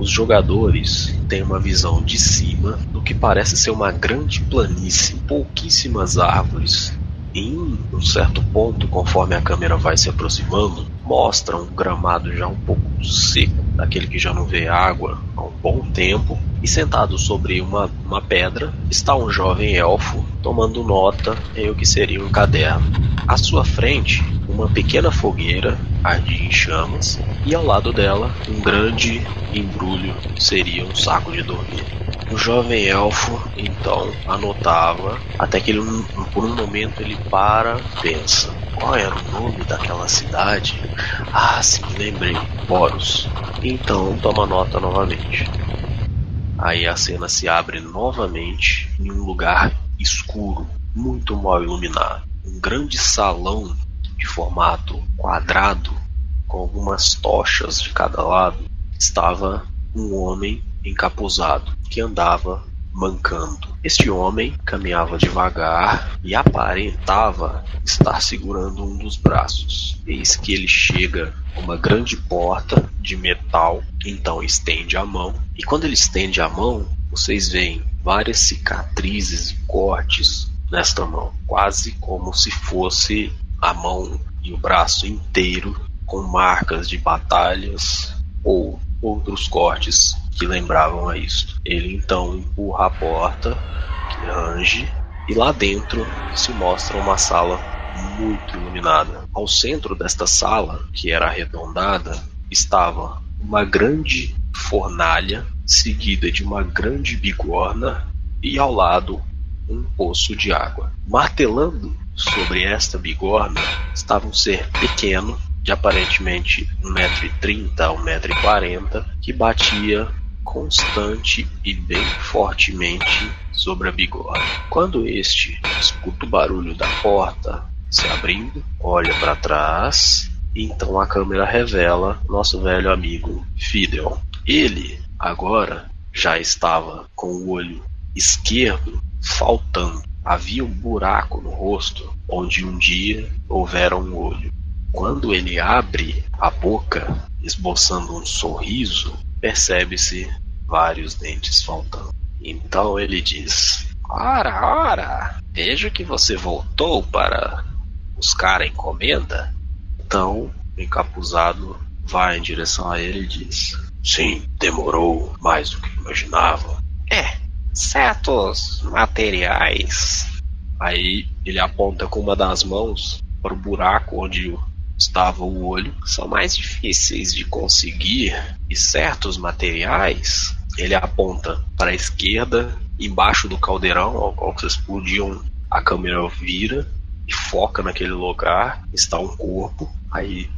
os jogadores têm uma visão de cima do que parece ser uma grande planície, pouquíssimas árvores. Em um certo ponto, conforme a câmera vai se aproximando, mostra um gramado já um pouco seco, daquele que já não vê água há um bom tempo, e sentado sobre uma, uma pedra está um jovem elfo tomando nota em o que seria um caderno. À sua frente, uma pequena fogueira ardia em chamas e ao lado dela um grande embrulho seria um saco de dormir. O jovem elfo então anotava até que ele, por um momento ele para, pensa: qual era o nome daquela cidade? Ah, sim, lembrei, Boros. Então toma nota novamente. Aí a cena se abre novamente em um lugar escuro, muito mal iluminado. Um grande salão de formato quadrado, com algumas tochas de cada lado, estava um homem encapuzado que andava mancando. Este homem caminhava devagar e aparentava estar segurando um dos braços. Eis que ele chega a uma grande porta de metal, então estende a mão, e quando ele estende a mão, vocês veem várias cicatrizes e cortes nesta mão, quase como se fosse a mão e o braço inteiro com marcas de batalhas ou outros cortes que lembravam a isto. Ele então empurra a porta, que range, e lá dentro se mostra uma sala muito iluminada. Ao centro desta sala, que era arredondada, estava uma grande fornalha seguida de uma grande bigorna e ao lado um poço de água. Martelando sobre esta bigorna estava um ser pequeno, de aparentemente 1,30m a 1,40m, que batia constante e bem fortemente sobre a bigorna. Quando este escuta o barulho da porta se abrindo, olha para trás então a câmera revela nosso velho amigo Fidel. Ele agora já estava com o olho esquerdo faltando. Havia um buraco no rosto onde um dia houvera um olho. Quando ele abre a boca, esboçando um sorriso, percebe-se vários dentes faltando. Então ele diz: Ora, ora, vejo que você voltou para buscar a encomenda. Então, o encapuzado vai em direção a ele e diz: Sim, demorou mais do que imaginava. É, certos materiais. Aí ele aponta com uma das mãos para o buraco onde estava o olho. São mais difíceis de conseguir e certos materiais ele aponta para a esquerda, embaixo do caldeirão, ao qual vocês podiam, a câmera vira e foca naquele lugar, está um corpo, aí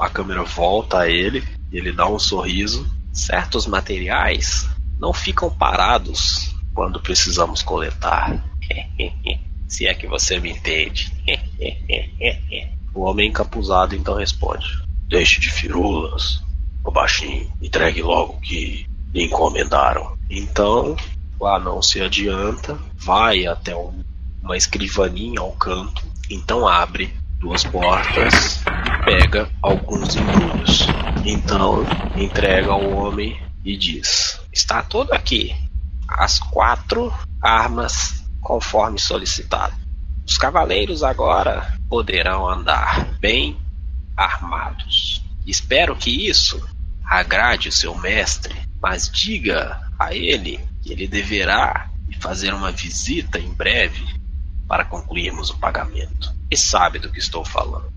a câmera volta a ele, e ele dá um sorriso. Certos materiais não ficam parados quando precisamos coletar. Se é que você me entende. o homem encapuzado então responde: Deixe de firulas, o baixinho, entregue logo o que lhe encomendaram. Então o anão se adianta, vai até um, uma escrivaninha ao canto, então abre duas portas e pega alguns embrulhos. Então entrega ao homem e diz: Está tudo aqui. As quatro armas conforme solicitado. Os cavaleiros agora poderão andar bem armados. Espero que isso agrade o seu mestre, mas diga a ele que ele deverá fazer uma visita em breve para concluirmos o pagamento. E sabe do que estou falando.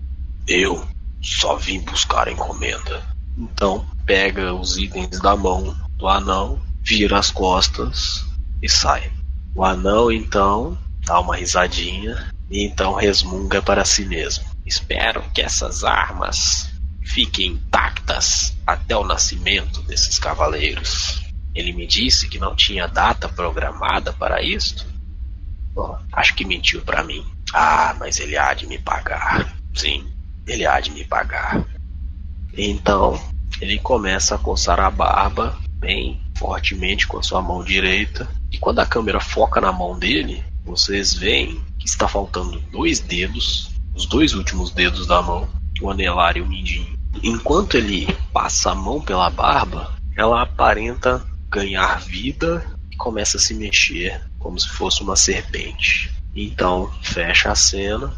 Eu só vim buscar encomenda. Então pega os itens da mão do anão, vira as costas e sai. O anão então dá uma risadinha e então resmunga para si mesmo. Espero que essas armas fiquem intactas até o nascimento desses cavaleiros. Ele me disse que não tinha data programada para isto. Bom, acho que mentiu para mim. Ah, mas ele há de me pagar. Sim, ele há de me pagar. Então, ele começa a coçar a barba bem fortemente com a sua mão direita. E quando a câmera foca na mão dele, vocês veem que está faltando dois dedos, os dois últimos dedos da mão, o anelar e o mindinho. Enquanto ele passa a mão pela barba, ela aparenta ganhar vida e começa a se mexer como se fosse uma serpente. Então, fecha a cena.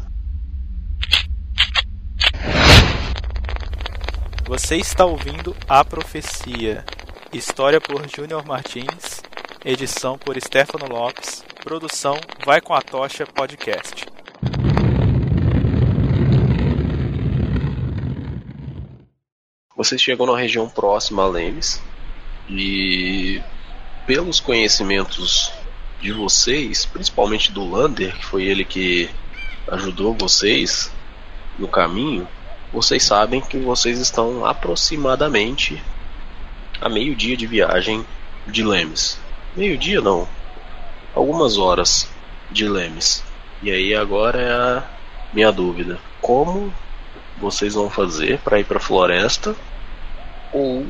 Você está ouvindo A Profecia, história por Júnior Martins, edição por Stefano Lopes, produção Vai com a Tocha Podcast. Vocês chegam na região próxima a Lemes e pelos conhecimentos de vocês, principalmente do Lander, que foi ele que ajudou vocês no caminho, vocês sabem que vocês estão aproximadamente a meio dia de viagem de Lemes. Meio dia não, algumas horas de Lemes. E aí agora é a minha dúvida: como vocês vão fazer para ir para a floresta ou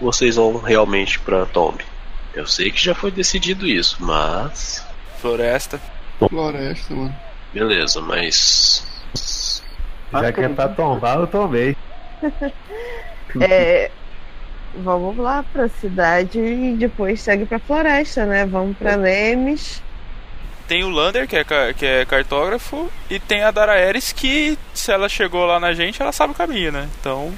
vocês vão realmente para Tomb? Eu sei que já foi decidido isso, mas Floresta. Floresta, mano. beleza, mas Já que é pra tombar, eu tombei. É, vamos lá pra cidade e depois segue pra floresta, né? Vamos pra Lemes. Tem o Lander, que é, que é cartógrafo, e tem a Dara Ares, que se ela chegou lá na gente, ela sabe o caminho, né? Então,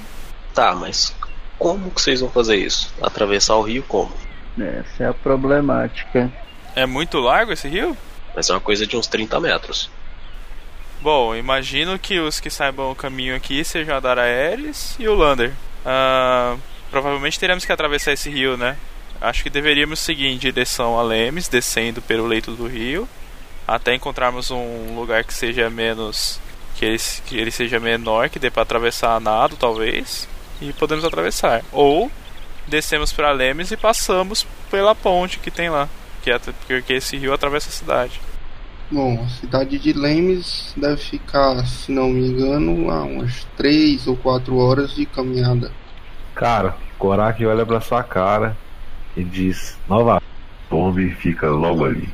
tá, mas como que vocês vão fazer isso? Atravessar o rio como? Essa é a problemática. é muito largo esse rio? Vai ser uma coisa de uns 30 metros. Bom, imagino que os que saibam o caminho aqui sejam a Dara Ares e o Lander. Ah, provavelmente teremos que atravessar esse rio, né? Acho que deveríamos seguir em direção a Lemes, descendo pelo leito do rio, até encontrarmos um lugar que seja menos. que ele, que ele seja menor, que dê para atravessar a nado, talvez, e podemos atravessar. Ou descemos para Lemes e passamos pela ponte que tem lá, que é, porque esse rio atravessa a cidade. Bom, a cidade de Lemes deve ficar, se não me engano, a umas 3 ou 4 horas de caminhada. Cara, Korak olha pra sua cara e diz: Nova Tombe fica logo ali.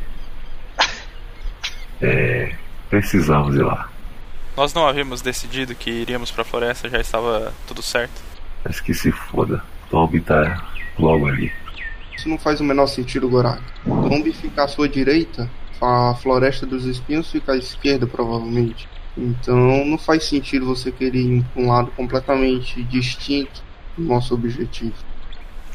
É, precisamos ir lá. Nós não havíamos decidido que iríamos pra floresta, já estava tudo certo. Mas que se foda. Tombe tá logo ali. Isso não faz o menor sentido, Gorak. Tombe fica à sua direita, a Floresta dos Espinhos fica à esquerda, provavelmente. Então não faz sentido você querer ir para um lado completamente distinto do nosso objetivo.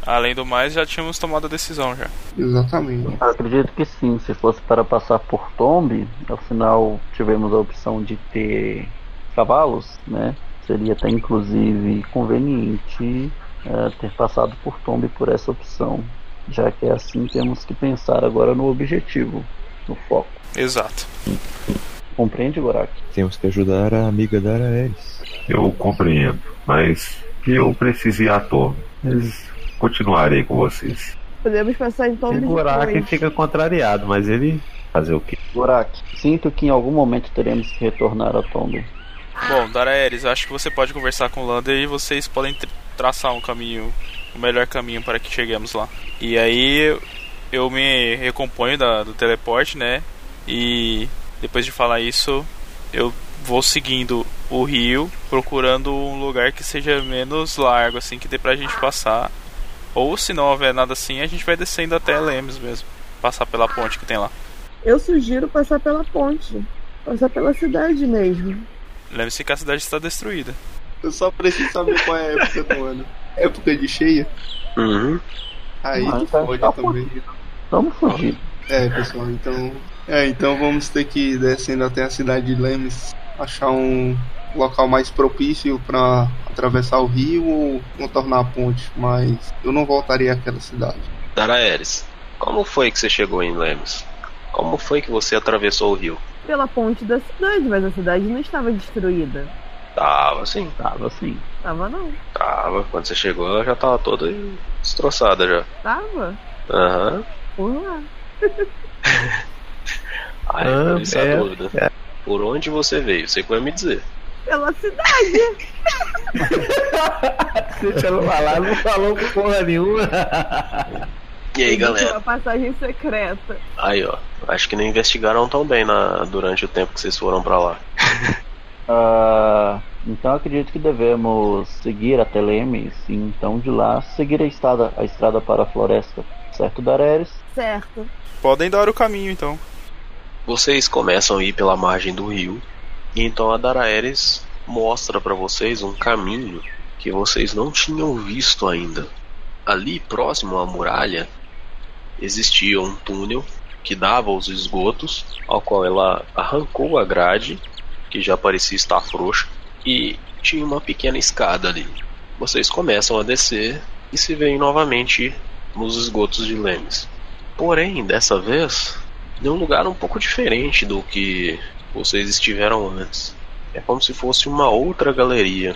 Além do mais, já tínhamos tomado a decisão já. Exatamente. Acredito que sim, se fosse para passar por Tombe, afinal tivemos a opção de ter cavalos, né? Seria até inclusive conveniente eh, ter passado por Tombe por essa opção. Já que é assim, temos que pensar agora no objetivo, no foco. Exato. Compreende, Gorak? Temos que ajudar a amiga da Araelis. Eu compreendo, mas que eu preciso ir à Tombe. Mas continuarei com vocês. Podemos passar em Tomb o Korak depois. fica contrariado, mas ele Fazer o quê? Gorak, sinto que em algum momento teremos que retornar a Tombe. Bom, Daraeris, acho que você pode conversar com o Lander e vocês podem tra- traçar um caminho, o melhor caminho para que cheguemos lá. E aí eu me recomponho da- do teleporte, né? E depois de falar isso, eu vou seguindo o rio, procurando um lugar que seja menos largo, assim, que dê pra gente passar. Ou se não houver nada assim, a gente vai descendo até Lemes mesmo. Passar pela ponte que tem lá. Eu sugiro passar pela ponte. Passar pela cidade mesmo. Lembre-se que a cidade está destruída. Eu só preciso saber qual é a época do ano. Época de cheia? Uhum. Aí tu então fode tá também. Vamos fugir. É, pessoal, então. É, então vamos ter que ir descendo até a cidade de Lemes, achar um local mais propício para atravessar o rio ou contornar a ponte, mas eu não voltaria àquela cidade. Daraeris, como foi que você chegou em Lemos? Como foi que você atravessou o rio? Pela ponte da cidade, mas a cidade não estava destruída. Tava sim, Tava assim. Tava não. tava. Quando você chegou, ela já tava toda destroçada já. Tava? Aham. Por lá. Aí, Ah, por isso a é, dúvida. Por onde você veio? Você que vai me dizer. Pela cidade. Deixa eu falar, não falou porra nenhuma. E aí, galera? Uma passagem secreta. Aí, ó. Acho que não investigaram tão bem na, durante o tempo que vocês foram pra lá. Ah, Então acredito que devemos seguir até Lemes e então de lá seguir a estrada, a estrada para a floresta. Certo, Dareres? Certo. Podem dar o caminho então. Vocês começam a ir pela margem do rio, e então a Daraeris mostra para vocês um caminho que vocês não tinham visto ainda. Ali próximo à muralha existia um túnel que dava aos esgotos, ao qual ela arrancou a grade, que já parecia estar frouxa, e tinha uma pequena escada ali. Vocês começam a descer e se veem novamente nos esgotos de Lemes. Porém, dessa vez, em um lugar um pouco diferente do que vocês estiveram antes. É como se fosse uma outra galeria.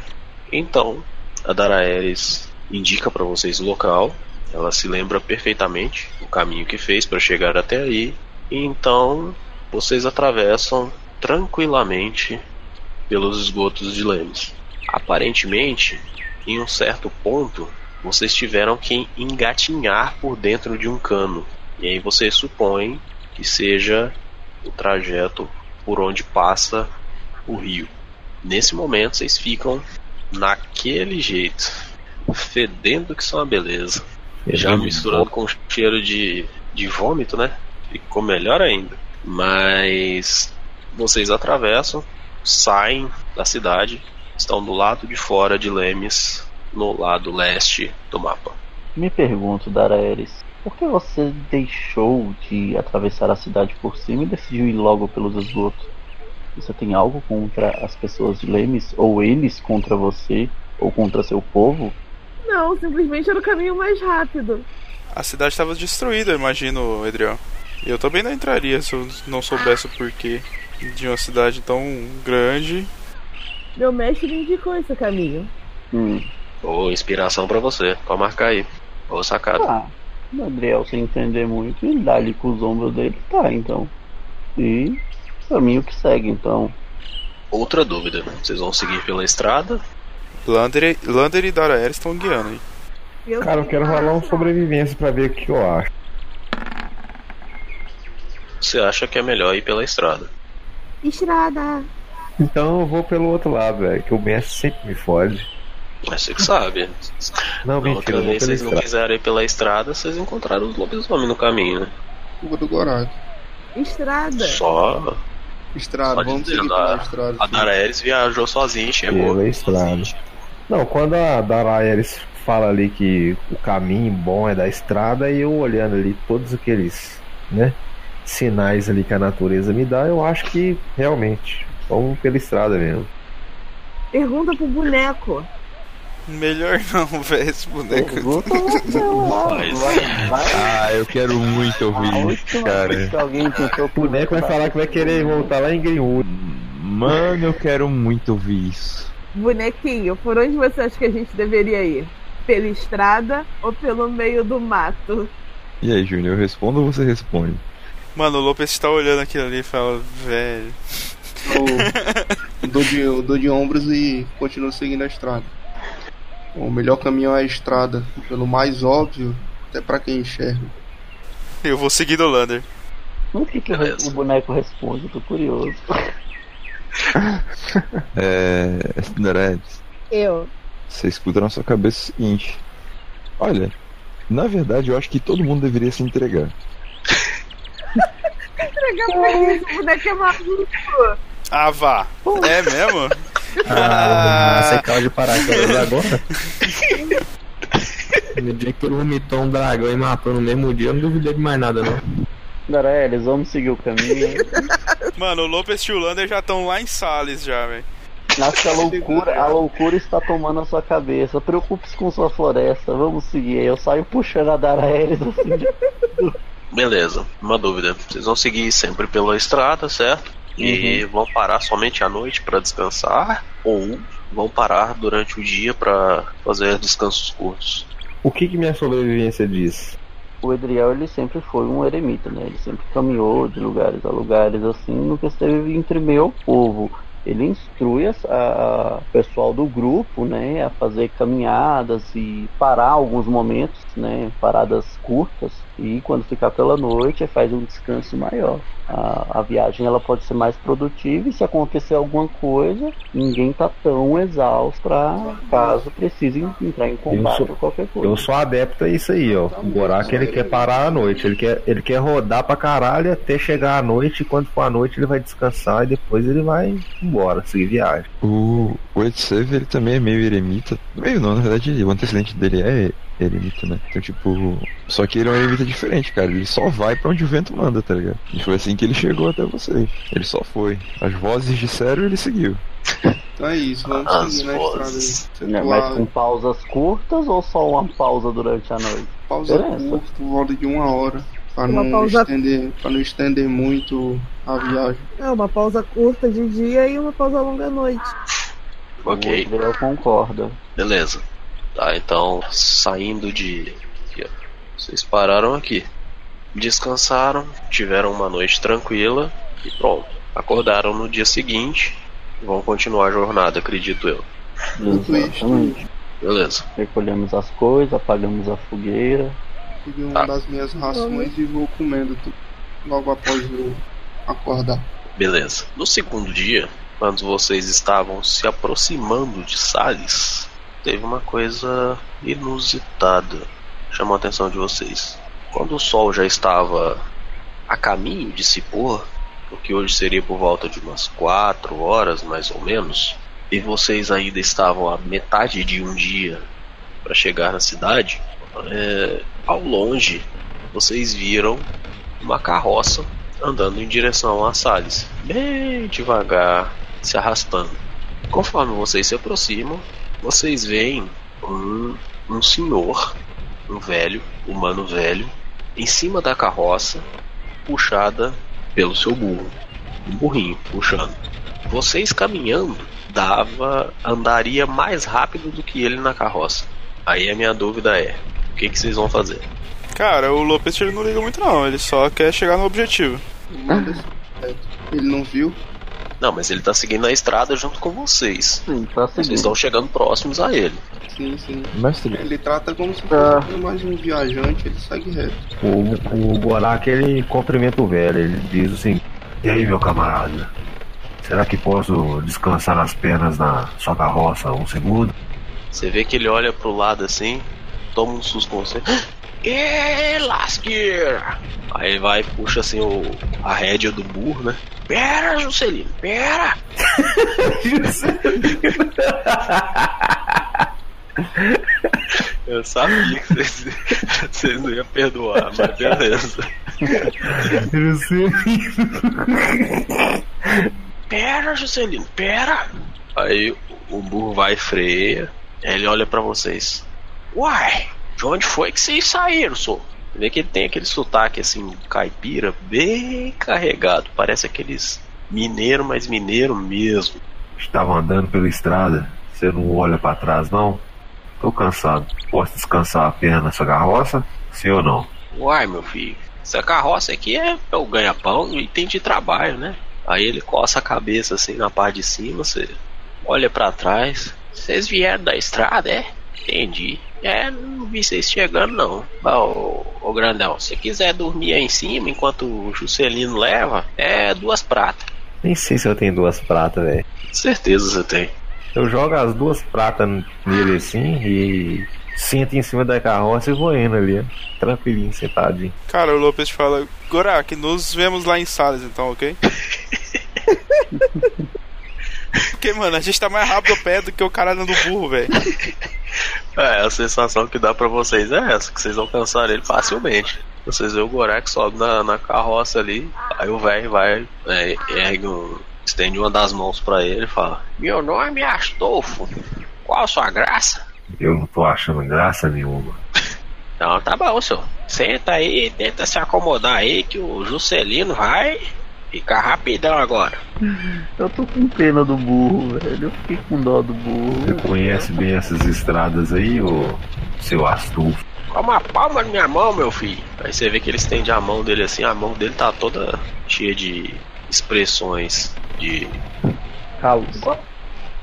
Então, a Daraeris indica para vocês o local. Ela se lembra perfeitamente o caminho que fez para chegar até aí. Então, vocês atravessam tranquilamente pelos esgotos de Lemes. Aparentemente, em um certo ponto, vocês tiveram que engatinhar por dentro de um cano. E aí vocês supõem que seja o trajeto por onde passa o rio. Nesse momento vocês ficam naquele jeito, fedendo que são uma beleza. Já misturando com cheiro de, de vômito, né? Ficou melhor ainda. Mas vocês atravessam, saem da cidade, estão do lado de fora de Lemes, no lado leste do mapa. Me pergunto, Daraeris, por que você deixou de atravessar a cidade por cima e decidiu ir logo pelos esgotos? Você tem algo contra as pessoas de Lemes? Ou eles contra você? Ou contra seu povo? Não, simplesmente era o caminho mais rápido. A cidade estava destruída, eu imagino, Edriel. E eu também não entraria se eu não soubesse o porquê de uma cidade tão grande. Meu mestre me indicou esse caminho. Hum. Ô, inspiração pra você, pode marcar aí. Ô, sacada. Ah, o Adriel, sem entender muito, ele dá ali com os ombros dele, tá, então. E caminho que segue, então. Outra dúvida, vocês vão seguir pela estrada? Lander, e- Lander e Daraer estão guiando aí. Eu Cara, eu quero rolar um sobrevivência pra ver o que eu acho. Você acha que é melhor ir pela estrada? Estrada. Então eu vou pelo outro lado, velho, que o mestre sempre me fode. Mas você que sabe. Não, Na mentira, outra vez vocês não quiseram ir pela estrada, vocês encontraram os lobisomens no caminho, né? Culpa do Gorak. Estrada. Só Estrada, Só vamos dizendo, seguir pela a- estrada. a. Daraeris viajou sozinha e chegou. Pela estrada. Não, quando a Daraeris fala ali que o caminho bom é da estrada, e eu olhando ali todos aqueles, né, sinais ali que a natureza me dá, eu acho que realmente vamos pela estrada mesmo. Pergunta pro boneco. Melhor não, velho, esse boneco. Ah, eu quero muito ouvir isso, cara. O boneco vai falar que vai querer voltar lá em Greenwood. Mano, eu quero muito ouvir isso. Bonequinho, por onde você acha que a gente deveria ir? Pela estrada ou pelo meio do mato? E aí, Júnior, eu respondo ou você responde? Mano, o Lopes tá olhando aquilo ali e fala, velho. Eu dou de, eu dou de ombros e continuo seguindo a estrada. O melhor caminho é a estrada, pelo mais óbvio, até pra quem enxerga. Eu vou seguir do Lander. O que, que o, boneco responde? Eu tô curioso. É. Doredes, Eu. você escuta na sua cabeça o seguinte: Olha, na verdade eu acho que todo mundo deveria se entregar. Entregar pra isso, o boneco é maluco. Ah, vá. É mesmo? Ah, você acaba de parar agora? No dia que ele vomitou um dragão e matou no mesmo dia, eu não duvidei de mais nada, não. Darelis, vamos seguir o caminho. Mano, o Lopes e o Lander já estão lá em Sales já, velho. Que a loucura, a loucura está tomando a sua cabeça. Preocupe-se com sua floresta. Vamos seguir. Eu saio puxando a Daraelis assim. de- Beleza, uma dúvida. Vocês vão seguir sempre pela estrada, certo? E vão parar somente à noite para descansar? Ou vão parar durante o dia para fazer descansos curtos? O que, que minha sobrevivência diz? O Edriel ele sempre foi um eremita, né? Ele sempre caminhou de lugares a lugares assim, nunca esteve entre meio povo. Ele instrui o pessoal do grupo, né, a fazer caminhadas e parar alguns momentos, né, paradas curtas E quando ficar pela noite, aí faz um descanso maior. A, a viagem ela pode ser mais produtiva e se acontecer alguma coisa, ninguém tá tão exausto pra caso precise entrar em combate sou- ou qualquer coisa. Eu sou adepto a isso aí, ó. O Gorak ele quer parar à noite, ele quer, ele quer rodar pra caralho até chegar à noite, e quando for à noite ele vai descansar e depois ele vai embora, seguir viagem. O, o Ed Save, ele também é meio eremita. Meio não, na verdade, o antecedente dele é eremita, né? Então, tipo. Só que ele é um eremita diferente, cara. Ele só vai pra onde o vento manda, tá ligado? E foi assim que ele chegou até vocês. Ele só foi. As vozes disseram e ele seguiu. Então é isso, vamos As seguir na estrada vozes. aí. Mas com pausas curtas ou só uma pausa durante a noite? Pausa Diferença. curta, por volta de uma hora. Pra Uma não, pausa- estender, pra não estender muito a viagem. É uma pausa curta de dia e uma pausa longa à noite. Ok. O Gabriel concorda. Beleza. Tá, então, saindo de. aqui, ó. Vocês pararam aqui. Descansaram, tiveram uma noite tranquila e pronto. Acordaram no dia seguinte e vão continuar a jornada, acredito eu. Exatamente. Beleza. Recolhemos as coisas, apagamos a fogueira. Peguei uma Tá. das minhas rações e vou comendo tudo logo após eu acordar. Beleza. No segundo dia, quando vocês estavam se aproximando de Salles, teve uma coisa inusitada. Chamou a atenção de vocês. Quando o sol já estava a caminho de se pôr, o que hoje seria por volta de umas 4 horas mais ou menos, e vocês ainda estavam a metade de um dia para chegar na cidade, é, ao longe vocês viram uma carroça andando em direção a Salles, bem devagar, se arrastando. Conforme vocês se aproximam, vocês veem um, um senhor, um velho, humano velho, em cima da carroça, puxada pelo seu burro, um burrinho puxando. Vocês caminhando dava andaria mais rápido do que ele na carroça. Aí a minha dúvida é, o que, que vocês vão fazer? Cara, o Lopes ele não liga muito não, ele só quer chegar no objetivo. Ele não viu? Não, mas ele tá seguindo a estrada junto com vocês. Sim, tá Vocês seguindo. estão chegando próximos a ele. Sim, sim. Mestre, Ele trata como se Ah. fosse mais um viajante, ele segue reto. O, o Gorak ele cumprimenta o velho, ele diz assim: E aí, meu camarada? Será que posso descansar nas pernas na sua carroça um segundo? Você vê que ele olha pro lado assim, toma um susto com você. Lasqueira! Aí ele vai e puxa assim o, a rédea do burro, né? Pera, Juscelino, pera! Eu sabia que vocês, vocês não iam perdoar, mas beleza. Pera, Juscelino, pera! Aí o burro vai e freia, ele olha pra vocês. Uai, de onde foi que vocês saíram, sou? Vê que ele tem aquele sotaque assim, caipira, bem carregado. Parece aqueles mineiro, mas mineiro mesmo. Estava andando pela estrada. Você não olha pra trás, não? Tô cansado. Posso descansar a perna nessa carroça? Sim ou não? Uai, meu filho, essa carroça aqui é o ganha-pão e tem de trabalho, né? Aí ele coça a cabeça assim na parte de cima, você olha pra trás. Vocês vieram da estrada, é? Entendi. É, não vi vocês chegando não. Ô, ô grandão, se quiser dormir aí em cima enquanto o Juscelino leva, é duas pratas. Nem sei se eu tenho duas pratas, velho. Certeza você tem. Eu jogo as duas pratas nele assim e sento em cima da carroça e vou indo ali, ó. Tranquilinho, sentadinho. Cara, o Lopes fala, Gorak, nos vemos lá em Salles então, ok? Porque, mano, a gente tá mais rápido a pé do que o caralho do burro, velho. É, a sensação que dá pra vocês é essa, que vocês alcançaram ele facilmente. Vocês veem o Gorek sobe na, na carroça ali, aí o velho vai, é, ergue um, estende uma das mãos pra ele e fala: Meu nome é Astolfo, qual a sua graça? Eu não tô achando graça nenhuma. Não, tá bom, senhor. Senta aí, tenta se acomodar aí que o Juscelino vai ficar rapidão agora. Eu tô com pena do burro, velho. Eu fiquei com dó do burro. Você conhece bem essas estradas aí, ô seu Astulfo? Com a palma na minha mão, meu filho. Aí você vê que ele estende a mão dele assim, a mão dele tá toda cheia de expressões de Calos.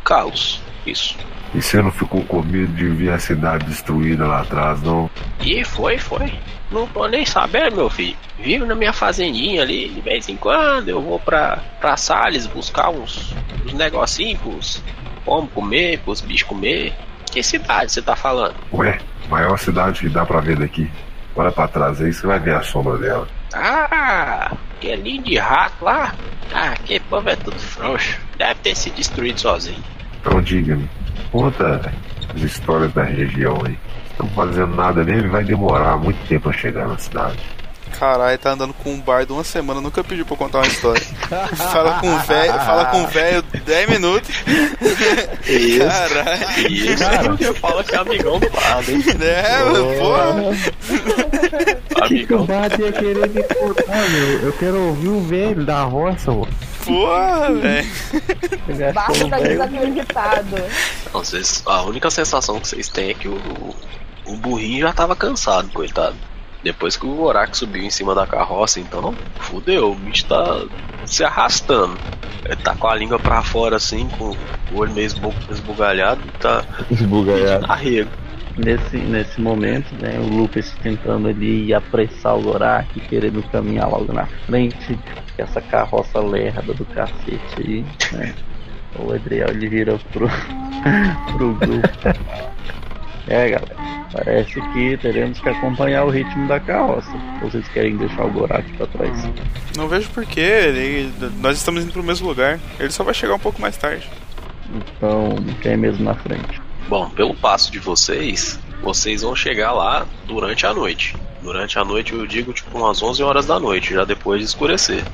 calos. Isso. E você não ficou com medo de ver a cidade destruída lá atrás, não? E foi, foi. Não tô nem sabendo, meu filho. Vivo na minha fazendinha ali, de vez em quando eu vou pra, pra Salles buscar uns, uns negocinhos pros pomos comer, pros bichos comer. Que cidade você tá falando? Ué, maior cidade que dá pra ver daqui. Olha pra trás aí, você vai ver a sombra dela. Ah, aquele de rato lá. Ah, aquele povo é tudo frouxo. Deve ter se destruído sozinho. Então diga-me, conta as histórias da região aí. Estão fazendo nada nele, vai demorar muito tempo a chegar na cidade. Caralho, tá andando com um bardo uma semana, nunca pediu pra contar uma história. fala com o velho, fala com o velho 10 minutos. Isso. Caralho. Isso Cara. porque fala que é amigão do lado, hein? É, porra. O que, o Amigão. Ia querer me contar, meu? Eu quero ouvir o velho da roça, mano. Porra, velho. Barco tá desacreditado. Não, vocês- a única sensação que vocês têm é que o, o burrinho já tava cansado, coitado. Depois que o Gorak subiu em cima da carroça, então fudeu, o bicho tá se arrastando. Ele tá com a língua pra fora assim, com o olho meio esbu- esbugalhado, tá Esbugalhado. arrego. Nesse, nesse momento, né, o Lupus tentando ali apressar o Gorak, querendo caminhar logo na frente, essa carroça lerda do cacete aí, né? O Adriel ele vira pro, pro grupo. É galera, parece que teremos que acompanhar o ritmo da carroça. Vocês querem deixar o Gorak pra trás? Não vejo porquê, ele, nós estamos indo pro mesmo lugar. Ele só vai chegar um pouco mais tarde. Então, quem é mesmo na frente? Bom, pelo passo de vocês, vocês vão chegar lá durante a noite. Durante a noite eu digo tipo umas 11 horas da noite, já depois de escurecer.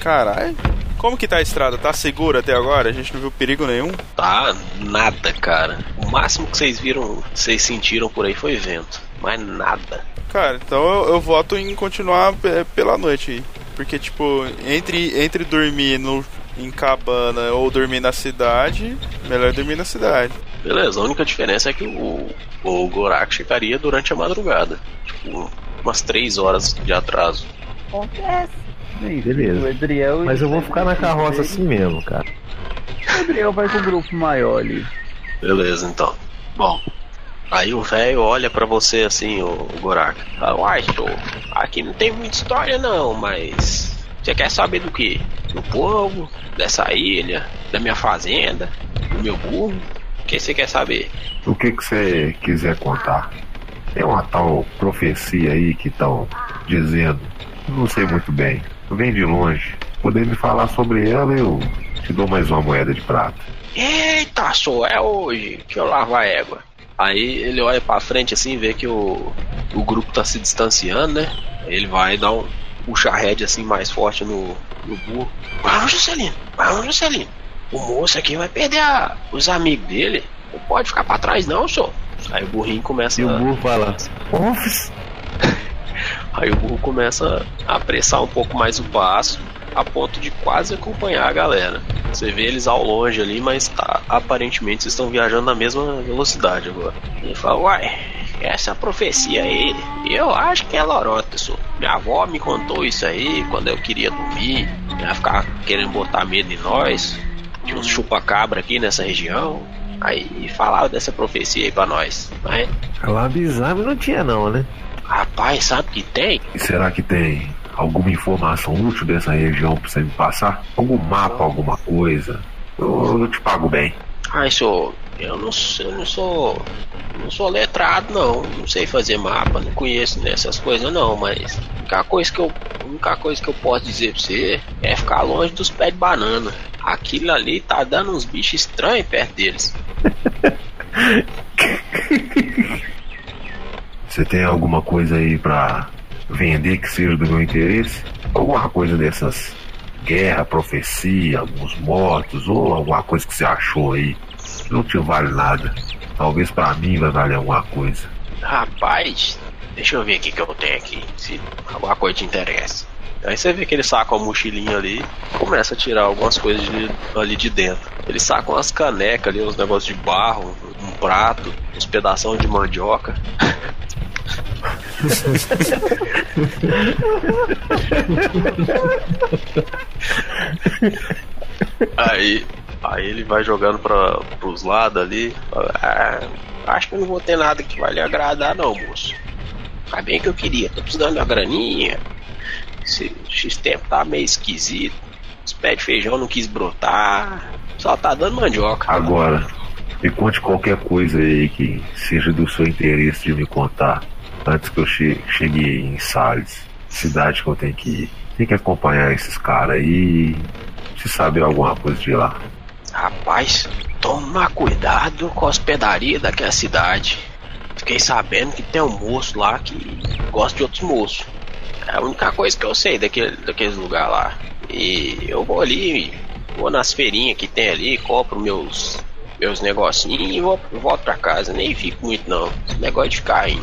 Caralho. Como que tá a estrada? Tá segura até agora? A gente não viu perigo nenhum? Tá nada, cara. O máximo que vocês viram, vocês sentiram por aí foi vento. Mas nada. Cara, então eu, eu voto em continuar é, pela noite aí. Porque, tipo, entre, entre dormir no, em cabana ou dormir na cidade, melhor dormir na cidade. Beleza, a única diferença é que o, o Gorak chegaria durante a madrugada. Tipo, umas 3 horas de atraso. Acontece. Bem, Beleza. O Adriel Mas eu vou ficar na carroça assim mesmo, cara. O Adriel vai com o grupo maior ali. Beleza, então. Bom, aí o velho olha pra você assim, o, o Gorak. Ah, uai, senhor, aqui não tem muita história não, mas. Você quer saber do que? Do povo, dessa ilha, da minha fazenda, do meu burro? O que você quer saber? O que que você quiser contar? Tem uma tal profecia aí que estão dizendo. Não sei muito bem. Vem de longe. Poder me falar sobre ela, eu te dou mais uma moeda de prata. Eita, só é hoje que eu lavo a égua. Aí ele olha pra frente assim, vê que o, o grupo tá se distanciando, né? Ele vai dar um puxa head assim mais forte no, no burro. Vamos, Juscelino, vamos, Juscelino. O moço aqui vai perder a- os amigos dele. Não pode ficar pra trás, não, senhor. Aí o burrinho começa E o a. burro fala: Office! Aí o burro começa a apressar um pouco mais o passo, a ponto de quase acompanhar a galera. Você vê eles ao longe ali, mas tá, aparentemente vocês estão viajando na mesma velocidade agora. Ele fala, uai, essa profecia aí, eu acho que é lorota, senhor. Minha avó me contou isso aí quando eu queria dormir, ia ficar querendo botar medo em nós. Tinha uns chupa-cabra aqui nessa região. Aí falava dessa profecia aí pra nós. Mas, Lá bizarro não tinha, não, né? rapaz, sabe que tem? E será que tem alguma informação útil dessa região pra você me passar? Algum mapa, alguma coisa? Eu, eu te pago bem. Ai, senhor, eu não, sou- eu não sou. Não sou letrado, não. Não sei fazer mapa, não conheço nessas coisas, não. Mas a única coisa que eu, única coisa que eu posso dizer pra você é ficar longe dos pés de banana. Aquilo ali tá dando uns bichos estranhos perto deles. Você tem alguma coisa aí pra vender que seja do meu interesse? Alguma coisa dessas guerra, profecia, alguns mortos ou alguma coisa que você achou aí? Não te vale nada. Talvez pra mim vai valer alguma coisa. Rapaz, deixa eu ver o que, que eu tenho aqui. Se alguma coisa te interessa. Aí você vê que ele saca uma mochilinha ali, começa a tirar algumas coisas de- ali de dentro. Ele saca umas canecas ali, uns negócios de barro, um prato, uns pedaços de mandioca. Aí Aí ele vai jogando para pros lados ali. Ah, acho que não vou ter nada que vai lhe agradar não, moço. Tá bem que eu queria, tô precisando uma graninha. Esse X-tempo tá meio esquisito. Os pés de feijão não quis brotar. Só tá dando mandioca. Agora, me conte qualquer coisa aí que seja do seu interesse de me contar antes que eu che chegue em Salles, cidade que eu tenho que ir. Tem que acompanhar esses caras aí. Se sabe alguma coisa de lá. Rapaz, toma cuidado com a hospedaria daquela cidade. Fiquei sabendo que tem um moço lá que gosta de outros moços. É a única coisa que eu sei daquele, daqueles lugares lá. E eu vou ali, vou nas feirinhas que tem ali, compro meus meus negocinhos e vou, volto pra casa. Nem fico muito não. Esse negócio de ficar em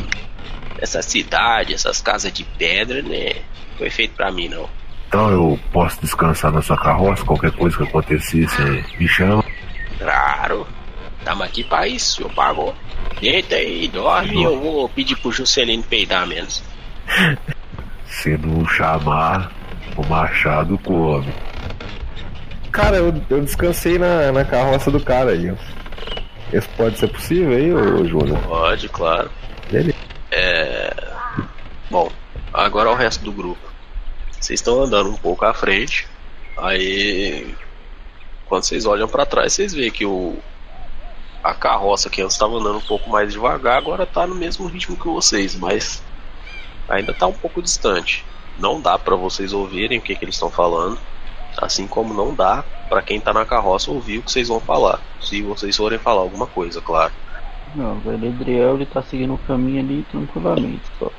essa cidade, essas casas de pedra, né? Foi feito pra mim não. Então eu posso descansar na sua carroça, qualquer coisa que acontecer, você me chama. Claro. Tamo aqui pra isso, eu pago. Deita aí, dorme e eu vou pedir pro Juscelino peidar menos. Se não chamar, o machado come. Cara, eu, eu descansei na, na carroça do cara aí. Isso pode ser possível aí, ô Júnior? Pode, claro. Beleza. É. Bom, agora é o resto do grupo. Vocês estão andando um pouco à frente. Aí. Quando vocês olham pra trás, vocês veem que o. A carroça que antes estava andando um pouco mais devagar, agora tá no mesmo ritmo que vocês, mas ainda tá um pouco distante. Não dá pra vocês ouvirem o que, que eles estão falando, assim como não dá pra quem tá na carroça ouvir o que vocês vão falar, se vocês forem falar alguma coisa, claro. Não, o Galadriel ele tá seguindo o caminho ali tranquilamente só.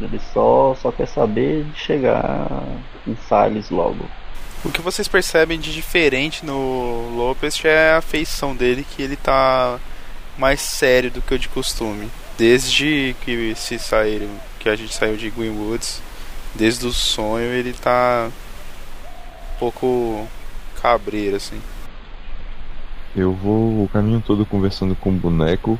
Ele só, só quer saber de chegar em Salles logo. O que vocês percebem de diferente no Lopes é a feição dele, que ele tá mais sério do que o de costume. Desde que se saíram, que a gente saiu de Greenwoods, desde o sonho ele tá pouco cabreiro assim. Eu vou o caminho todo conversando com o boneco,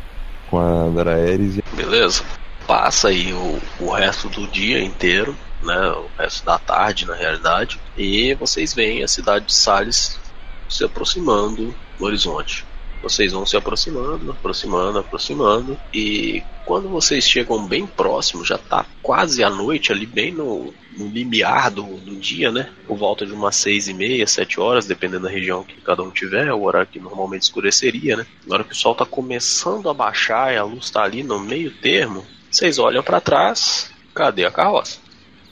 com a Daraeris e Beleza? Passa aí o, o resto do dia inteiro, né? O resto da tarde, na realidade. E vocês veem a cidade de Salles se aproximando no horizonte. Vocês vão se aproximando, aproximando, aproximando. E quando vocês chegam bem próximo, já tá quase à noite, ali bem no, no limiar do, do dia, né? Por volta de umas seis e meia, sete horas, dependendo da região que cada um tiver, é o horário que normalmente escureceria, né? Na hora que o sol tá começando a baixar e a luz tá ali no meio termo, vocês olham para trás, cadê a carroça?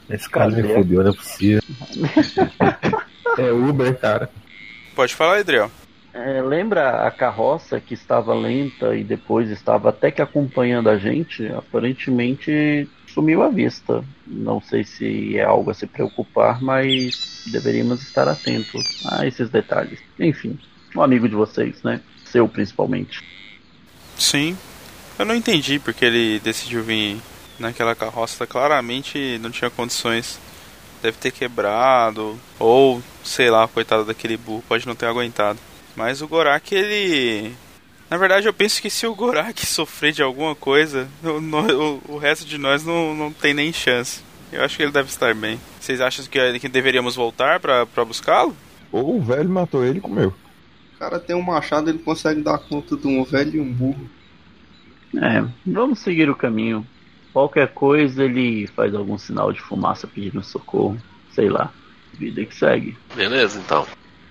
Esse cara me fudeu, não é possível. É Uber, cara. Pode falar, Adriel. É, lembra a carroça que estava lenta e depois estava até que acompanhando a gente? Aparentemente sumiu à vista. Não sei se é algo a se preocupar, mas deveríamos estar atentos a esses detalhes. Enfim, um amigo de vocês, né? Seu principalmente. Sim. Eu não entendi porque ele decidiu vir naquela carroça. Claramente não tinha condições. Deve ter quebrado. Ou, sei lá, coitado daquele burro, pode não ter aguentado. Mas o Gorak, ele. Na verdade, eu penso que se o Gorak sofrer de alguma coisa, o, no- o- o resto de nós não, não tem nem chance. Eu acho que ele deve estar bem. Vocês acham que, que deveríamos voltar pra, pra buscá-lo? Ou o velho matou ele e comeu. O cara tem um machado, ele consegue dar conta de um velho e um burro. É, vamos seguir o caminho. Qualquer coisa ele faz algum sinal de fumaça pedindo socorro. Sei lá. Vida que segue. Beleza, então.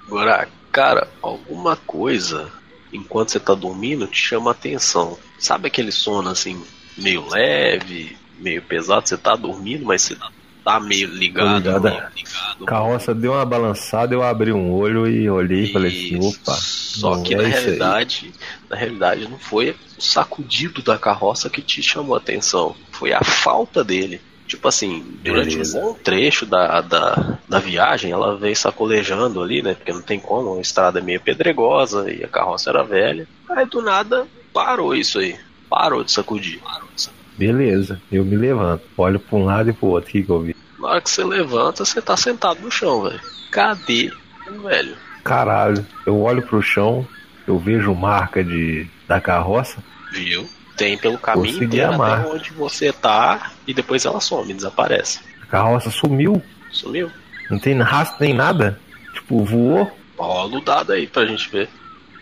Agora, cara, alguma coisa enquanto você tá dormindo te chama a atenção. Sabe aquele sono assim, meio leve, meio pesado? Você tá dormindo, mas você tá meio ligado. ligado. meio ligado. A carroça deu uma balançada, eu abri um olho e olhei e falei assim, opa. Só que é na aí. realidade, na realidade não foi o sacudido da carroça que te chamou a atenção, foi a falta dele. Tipo assim, durante Beleza. um bom trecho da, da, da viagem, ela veio sacolejando ali, né? Porque não tem como, a estrada é meio pedregosa e a carroça era velha. Aí do nada parou isso aí. Parou de sacudir. Parou de sacudir. Beleza, eu me levanto, olho pra um lado e pro outro, o que que eu vi? Na hora que você levanta, você tá sentado no chão, velho. Cadê o velho? Caralho, eu olho pro chão, eu vejo marca de da carroça, Viu? Tem pelo caminho Consegui inteiro amar. até onde você tá e depois ela some, desaparece. a carroça sumiu, Sumiu? não tem rastro nem nada, tipo, voou. Rola o dado aí pra gente ver.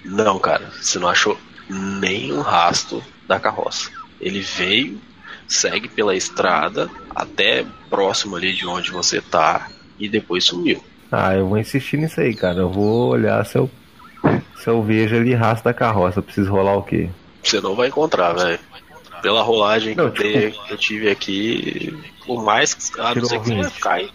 Não, cara, você não achou nenhum rastro da carroça. Ele veio, segue pela estrada até próximo ali de onde você tá e depois sumiu. Ah, eu vou insistir nisso aí, cara. Eu vou olhar se eu, se eu vejo ali rastro da carroça. Eu preciso rolar o quê? Você não vai encontrar, velho. Pela rolagem Não, que, eu dei- que eu tive aqui, por mais que. A não ser que você vai 20. ficar aí.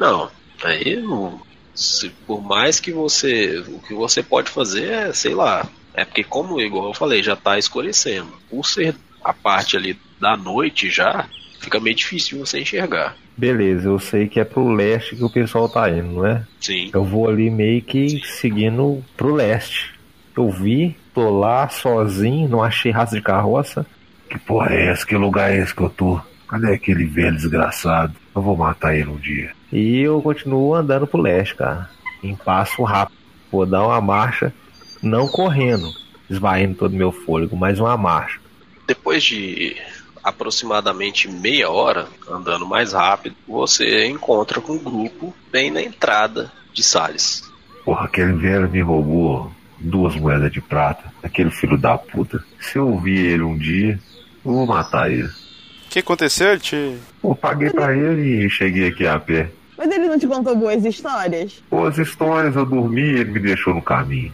Não, aí não. se- por mais que você. O que você pode fazer é, sei lá. É porque, como igual eu falei, já tá escurecendo. Por ser a parte ali da noite já, fica meio difícil de você enxergar. Beleza, eu sei que é pro leste que o pessoal tá indo, não é? Sim. Eu vou ali meio que seguindo pro leste. Eu vi, tô lá sozinho, não achei rastro de carroça. Que porra é essa? Que lugar é esse que eu tô? Cadê aquele velho desgraçado? Eu vou matar ele um dia. E eu continuo andando pro leste, cara. Em passo rápido. Vou dar uma marcha, não correndo, esvaindo todo o meu fôlego, mas uma marcha. Depois de aproximadamente meia hora andando mais rápido, você encontra com um grupo bem na entrada de Salles. Porra, aquele velho me roubou duas moedas de prata. Aquele filho da puta. Se eu ouvir ele um dia, eu vou matar ele. O que aconteceu, Ti? Pô, paguei pra ele e cheguei aqui a pé. Mas ele não te contou boas histórias? Boas histórias, eu dormi e ele me deixou no caminho.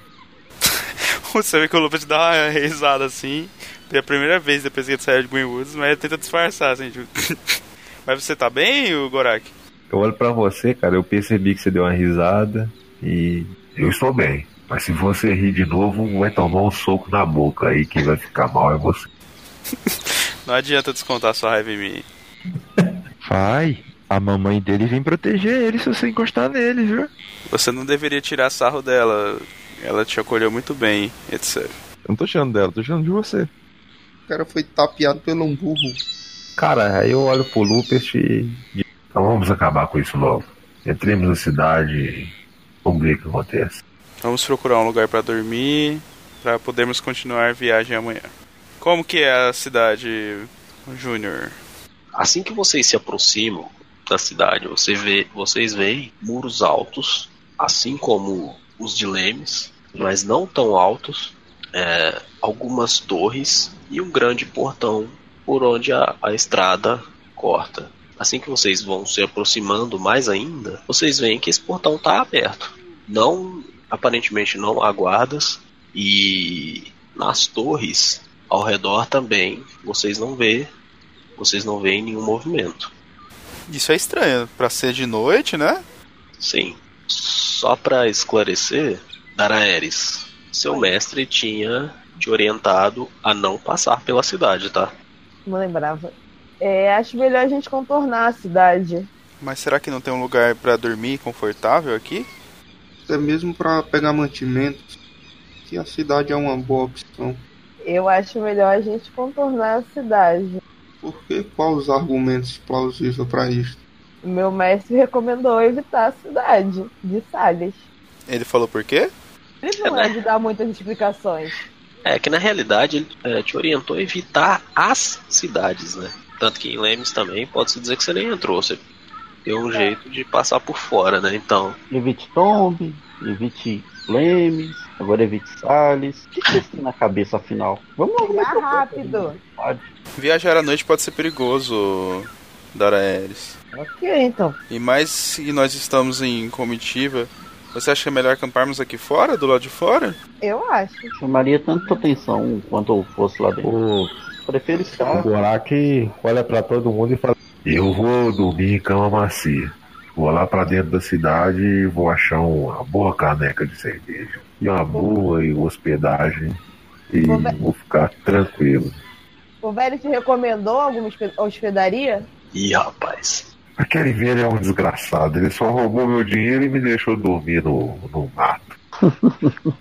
Você vê que o Lupus dá uma risada assim, pela primeira vez depois que ele saiu de Greenwoods, mas ele tenta disfarçar, assim, tipo... Mas você tá bem, o Gorak? Eu olho pra você, cara, eu percebi que você deu uma risada e. Eu estou bem. Mas se você rir de novo, vai tomar um soco na boca aí. Quem vai ficar mal é você. Não adianta descontar sua raiva em mim. Vai. A mamãe dele vem proteger ele se você encostar nele, viu? Você não deveria tirar sarro dela. Ela te acolheu muito bem, etc. Eu não tô tirando dela, tô tirando de você. O cara foi tapeado pelo um burro. Cara, aí eu olho pro Lupest e. Então vamos acabar com isso logo. Entremos na cidade e vamos ver o que acontece. Vamos procurar um lugar pra dormir, pra podermos continuar a viagem amanhã. Como que é a cidade, Júnior? Assim que vocês se aproximam da cidade, você vê, vocês veem muros altos, assim como os de Lemes, mas não tão altos, é, algumas torres e um grande portão por onde a, a estrada corta. Assim que vocês vão se aproximando mais ainda, vocês veem que esse portão está aberto. Não, aparentemente não há guardas e nas torres ao redor também vocês não vê, vocês não veem nenhum movimento. Isso é estranho, pra ser de noite, né? Sim. Só para esclarecer, Daraeris, seu mestre tinha te orientado a não passar pela cidade, tá? Não lembrava. É, acho melhor a gente contornar a cidade. Mas será que não tem um lugar pra dormir confortável aqui? Até mesmo pra pegar mantimentos. Que a cidade é uma boa opção. Eu acho melhor a gente contornar a cidade. Por que? Quais os argumentos plausíveis pra isso? O meu mestre recomendou evitar a cidade de Salles. Ele falou por quê? Ele não é de dar muitas explicações. É que na realidade ele é, te orientou a evitar as cidades, né? Tanto que em Lemes também pode-se dizer que você nem entrou, você deu um jeito de passar por fora, né? Então, Evite Tomb, evite Lemes, agora evite Salles. O que tem na cabeça afinal? Vamos logo Vá rápido. Pode. Viajar à noite pode ser perigoso, Daraeris. Ok, então. E mais se nós estamos em comitiva, você acha que é melhor acamparmos aqui fora, do lado de fora? Eu acho. Chamaria tanto atenção quanto eu fosse lá dentro. O, Prefiro o estar. Gorak olha pra todo mundo e fala: Eu vou dormir em cama macia. Vou lá pra dentro da cidade e vou achar uma boa caneca de cerveja. E uma boa hospedagem. E Vou ficar tranquilo. O velho te recomendou alguma hospe- hospedaria? ih, rapaz. Aquele velho é um desgraçado. Ele só roubou meu dinheiro e me deixou dormir no, no mato.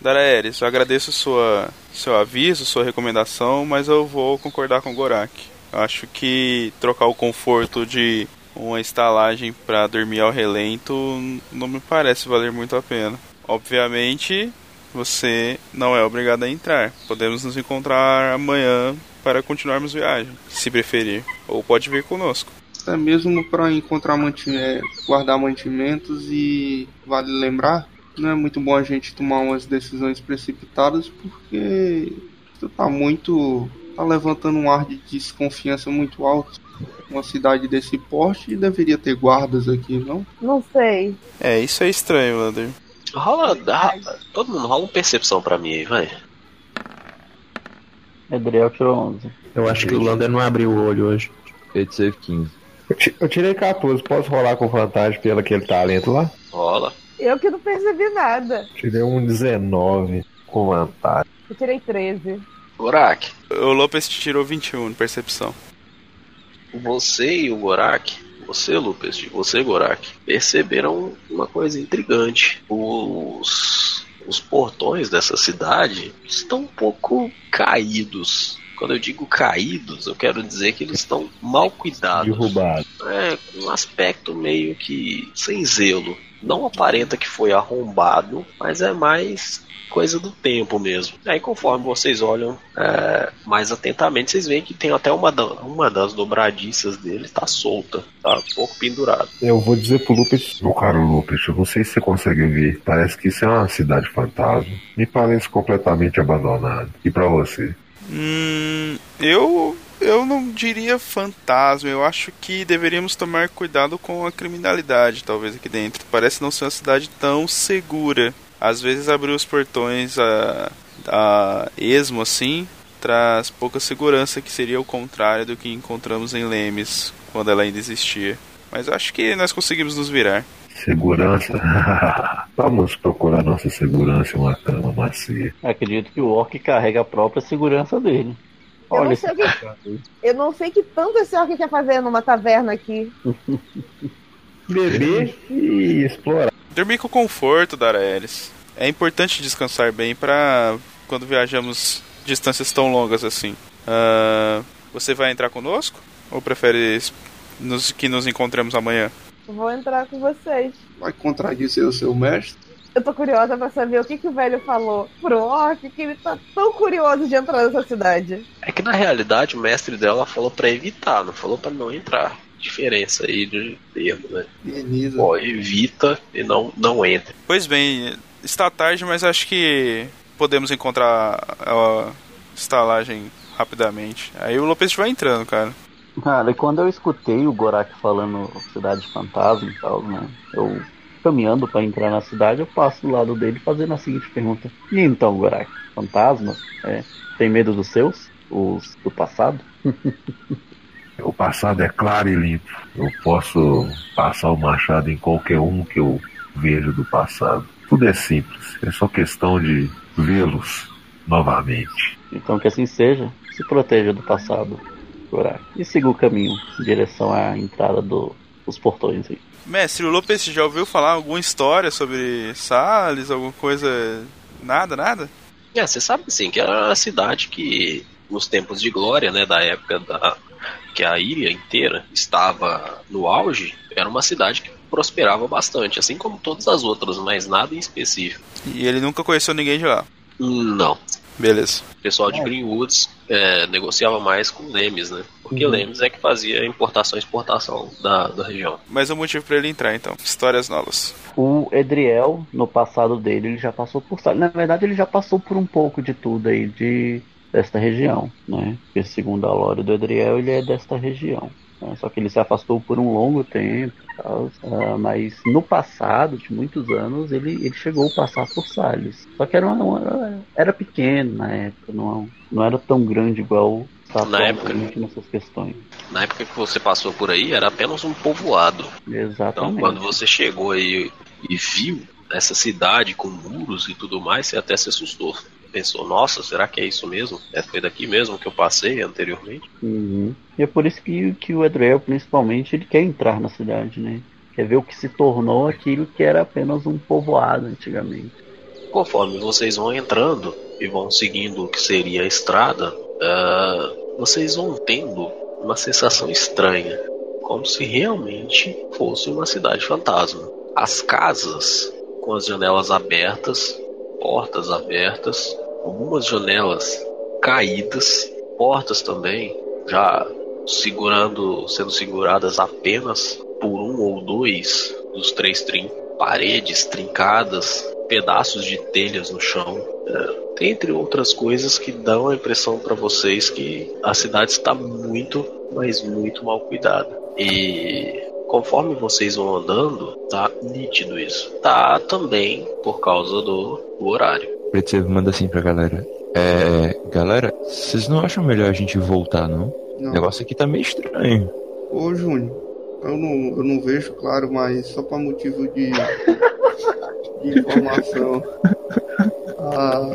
Daraeris, eu agradeço sua, seu aviso, sua recomendação, mas eu vou concordar com o Gorak. Acho que trocar o conforto de uma estalagem para dormir ao relento não me parece valer muito a pena. Obviamente, você não é obrigado a entrar. Podemos nos encontrar amanhã para continuarmos viagem, se preferir. Ou pode vir conosco. até mesmo para encontrar mantimento, guardar mantimentos e vale lembrar, não é muito bom a gente tomar umas decisões precipitadas porque isso tá muito tá levantando um ar de desconfiança muito alto. Uma cidade desse porte deveria ter guardas aqui, não? Não sei. É, isso é estranho, Lander. Rola. todo mundo rola uma percepção pra mim aí, vai. Edriel tirou 11. Eu acho que o Lander não abriu o olho hoje. Save 15. Eu ti- Eu tirei 14, posso rolar com vantagem pelo aquele talento lá? Rola. Eu que não percebi nada. Tirei um 19 com vantagem. Eu tirei 13. Gorak, O Lopes tirou 21 de percepção. você e o Gorak, você, e você, Gorak, perceberam uma coisa intrigante. Os, os portões dessa cidade estão um pouco caídos. Quando eu digo caídos, eu quero dizer que eles estão mal cuidados. Derrubado. É, com um aspecto meio que sem zelo. Não aparenta que foi arrombado, mas é mais coisa do tempo mesmo. Aí conforme vocês olham é, mais atentamente, vocês veem que tem até uma, da- uma das dobradiças dele tá solta, tá um pouco pendurada. Eu vou dizer pro Lupus. Meu caro Lupus, eu não sei se você consegue ver. Parece que isso é uma cidade fantasma. Me parece completamente abandonado. E pra você? Hum, eu eu não diria fantasma. Eu acho que deveríamos tomar cuidado com a criminalidade, talvez aqui dentro. Parece não ser uma cidade tão segura. Às vezes abrir os portões a, a esmo assim traz pouca segurança, que seria o contrário do que encontramos em Lemes quando ela ainda existia. Mas acho que nós conseguimos nos virar. Segurança? Vamos procurar nossa segurança em uma cama macia. Acredito que o Orc carrega a própria segurança dele. Eu Olha não sei que, eu não sei que tanto esse orc quer fazer numa taverna aqui. Beber e explorar. Dormir com conforto, Daraelis. É importante descansar bem para quando viajamos distâncias tão longas assim. Ah, você vai entrar conosco? Ou prefere nos- que nos encontremos amanhã? Vou entrar com vocês. Vai contradizer o seu mestre? Eu tô curiosa pra saber o que, que o velho falou pro orc que ele tá tão curioso de entrar nessa cidade. É que na realidade o mestre dela falou pra evitar, não falou pra não entrar. Diferença aí de termo, né? Beleza. Ó, evita e não, não entra. Pois bem, está tarde, mas acho que podemos encontrar a estalagem rapidamente. Aí o Lopes vai entrando, cara. Cara, e quando eu escutei o Gorak falando cidade fantasma e tal, né? Eu caminhando pra entrar na cidade, eu passo do lado dele fazendo a seguinte pergunta: E então, Gorak, fantasmas? É, tem medo dos seus? Os do passado? O passado é claro e limpo. Eu posso passar o machado em qualquer um que eu vejo do passado. Tudo é simples. É só questão de vê-los novamente. Então que assim seja, se proteja do passado, E siga o caminho em direção à entrada do- dos portões aí. Mestre, o Lopes já ouviu falar alguma história sobre Salles, alguma coisa. Nada, nada? É, você sabe assim, que era uma cidade que, nos tempos de glória, né, da época da, que a ilha inteira estava no auge, era uma cidade que prosperava bastante, assim como todas as outras, mas nada em específico. E ele nunca conheceu ninguém de lá. Não. Beleza. O pessoal de Greenwoods é, negociava mais com Lemes, né? Porque Uhum. Lemes é que fazia importação e exportação da, da região. Mais um motivo pra ele entrar, então. Histórias novas. O Edriel, no passado dele, ele já passou por. Na verdade, ele já passou por um pouco de tudo aí de desta região, né? Porque segundo a lore do Edriel, ele é desta região. Né? Só que ele se afastou por um longo tempo, tal, ah, mas no passado, de muitos anos, ele, ele chegou a passar por Salles. Só que era, uma, uma- era pequeno na época, não, não era tão grande igual está Na época. nessas questões. Na época que você passou por aí, era apenas um povoado. Então, Exatamente. quando você chegou aí e viu essa cidade com muros e tudo mais, você até se assustou. Pensou, nossa, será que é isso mesmo? É, foi daqui mesmo que eu passei anteriormente? Uhum. E é por isso que, que o Edriel, principalmente, ele quer entrar na cidade, né? Quer ver o que se tornou aquilo que era apenas um povoado antigamente. Conforme vocês vão entrando e vão seguindo o que seria a estrada, ah, vocês vão tendo uma sensação estranha, como se realmente fosse uma cidade fantasma. As casas com as janelas abertas, portas abertas, algumas janelas caídas, portas também já segurando, sendo seguradas apenas por um ou dois dos três trin paredes trincadas, pedaços de telhas no chão, é, entre outras coisas que dão a impressão para vocês que a cidade está muito, mas muito mal cuidada. E conforme vocês vão andando, tá nítido isso. Tá também por causa do, do horário. Pretzel manda assim pra galera. É. Galera, vocês não acham melhor a gente voltar, não? Não. O negócio aqui tá meio estranho. Ô, Júnior, eu não, eu não vejo, claro, mas só para motivo de, de informação. A,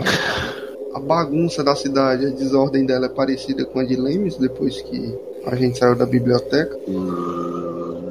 a bagunça da cidade, a desordem dela é parecida com a de Lemes depois que a gente saiu da biblioteca. Hum,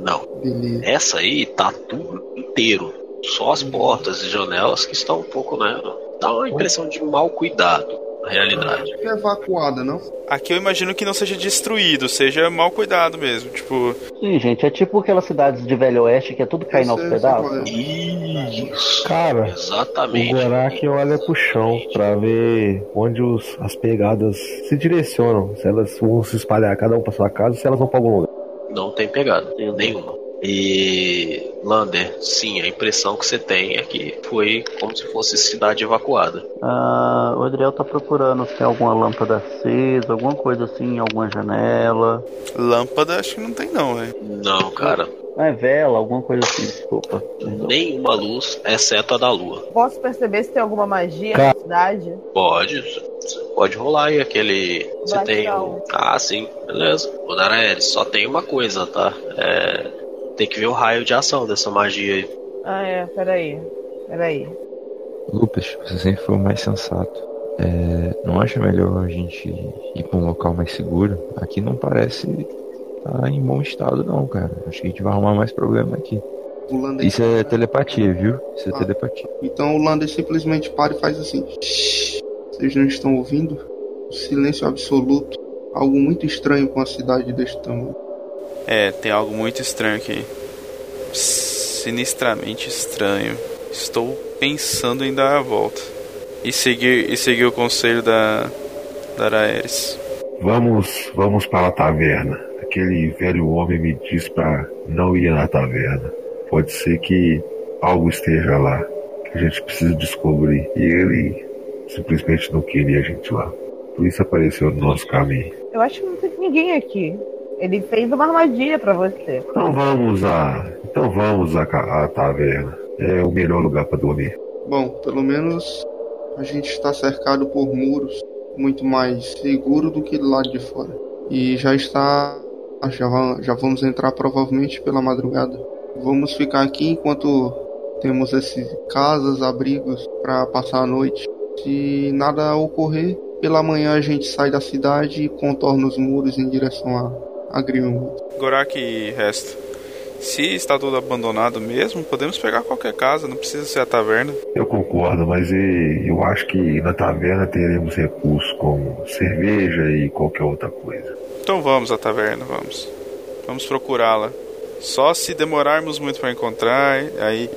não. Beleza. Essa aí tá tudo inteiro. Só as portas e janelas que estão um pouco, né? Dá uma impressão de mal cuidado, na realidade. Foi evacuada, não? Aqui eu imagino que não seja destruído, seja mal cuidado mesmo. Tipo, Sim, gente, é tipo aquelas cidades de Velho Oeste que é tudo caindo aos sei pedaços. é. Isso. Cara, O Exatamente. Gorak olha pro chão pra ver onde os, as pegadas se direcionam. Se elas vão se espalhar cada um pra sua casa, se elas vão pra algum lugar. Não tem pegada nenhuma. E Lander, sim, a impressão que você tem é que foi como se fosse cidade evacuada. Ah, o Adriel tá procurando se tem alguma lâmpada acesa, alguma coisa assim, alguma janela. lâmpada acho que não tem não, velho. Não, cara, Ah, é vela, alguma coisa assim, desculpa. Nenhuma luz, exceto a da lua. Posso perceber se tem alguma magia Cara. na cidade? Pode, pode rolar aí aquele. Você tem um. Ah, sim, beleza. O Daraeris, só tem uma coisa, tá? É. Tem que ver o raio de ação dessa magia aí. Ah, é, peraí. Peraí. Lucas, você sempre foi o mais sensato. É, não acha melhor a gente ir pra um local mais seguro? Aqui não parece estar em bom estado, não, cara. Acho que a gente vai arrumar mais problema aqui. O Lander- Isso é telepatia, viu? Isso é Ah. telepatia. Então o Lander simplesmente para e faz assim. "Shh, Vocês não estão ouvindo? Silêncio absoluto. Algo muito estranho com a cidade deste tamanho. É, tem algo muito estranho aqui. Sinistramente estranho. Estou pensando em dar a volta. E seguir, e seguir o conselho da, da Araeris. Vamos, vamos para a taverna. Aquele velho homem me disse para não ir na taverna. Pode ser que algo esteja lá que a gente precisa descobrir. E ele simplesmente não queria a gente lá. Por isso apareceu no nosso caminho. Eu acho que não tem ninguém aqui. Ele fez uma armadilha pra você. Então vamos a, então vamos à taverna. É o melhor lugar para dormir. Bom, pelo menos a gente está cercado por muros muito mais seguro do que do lado de fora. E já está. Já, já vamos entrar provavelmente pela madrugada. Vamos ficar aqui enquanto temos esses casas, abrigos para passar a noite. Se nada ocorrer, pela manhã a gente sai da cidade e contorna os muros em direção a, a Greenwood. Gorak resto. Se está tudo abandonado mesmo, podemos pegar qualquer casa, não precisa ser a taverna. Eu concordo, mas e, eu acho que na taverna teremos recursos como cerveja e qualquer outra coisa. Então vamos à taverna, vamos. Vamos procurá-la. Só se demorarmos muito para encontrar, aí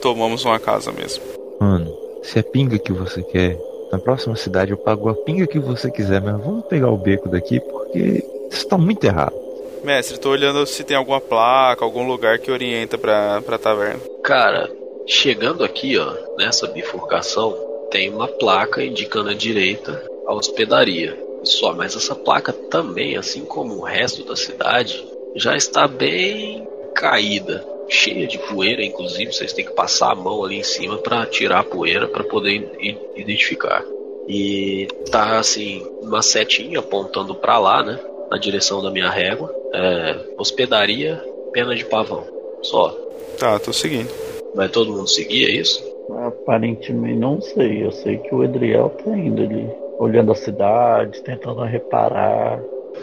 tomamos uma casa mesmo. Mano, se é pinga que você quer, na próxima cidade eu pago a pinga que você quiser, mas vamos pegar o beco daqui porque isso tá muito errado. Mestre, tô olhando se tem alguma placa, algum lugar que orienta pra, pra taverna. Cara, chegando aqui, ó, nessa bifurcação, tem uma placa indicando a direita a hospedaria. Só, mas essa placa também, assim como o resto da cidade, já está bem caída, cheia de poeira, inclusive vocês têm que passar a mão ali em cima para tirar a poeira para poder identificar. E tá assim, uma setinha apontando para lá, né, na direção da minha régua. É, hospedaria, pena de pavão. Só. Tá, tô seguindo. Vai todo mundo seguir, é isso? Aparentemente não sei. Eu sei que o Adriel tá indo ali, olhando a cidade, tentando reparar.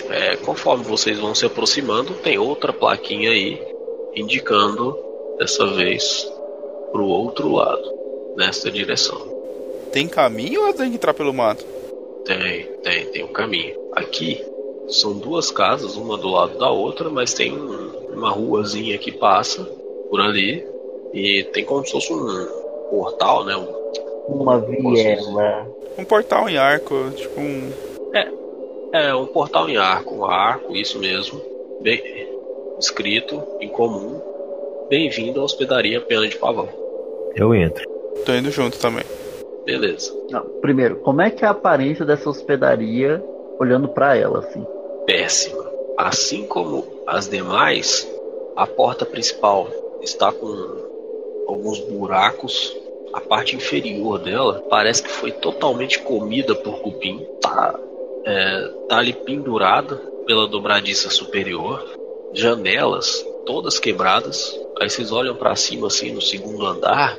É, conforme vocês vão se aproximando, tem outra plaquinha aí indicando dessa vez pro outro lado, nesta direção. Tem caminho ou tem que entrar pelo mato? Tem, tem, tem um caminho. Aqui são duas casas, uma do lado da outra, mas tem um- uma ruazinha que passa por ali e tem como se fosse um portal, né? Um- Uma viela. Um portal em arco, tipo um. É, um portal em arco, um arco, isso mesmo. Bem escrito, em comum. Bem-vindo à hospedaria Pena de Pavão. Eu entro. Tô indo junto também. Beleza. Não, primeiro, como é que é a aparência dessa hospedaria olhando pra ela, assim? Péssima. Assim como as demais, a porta principal está com alguns buracos. A parte inferior dela parece que foi totalmente comida por cupim. Tá, é, tá ali pendurada pela dobradiça superior. Janelas todas quebradas. Aí vocês olham para cima assim no segundo andar,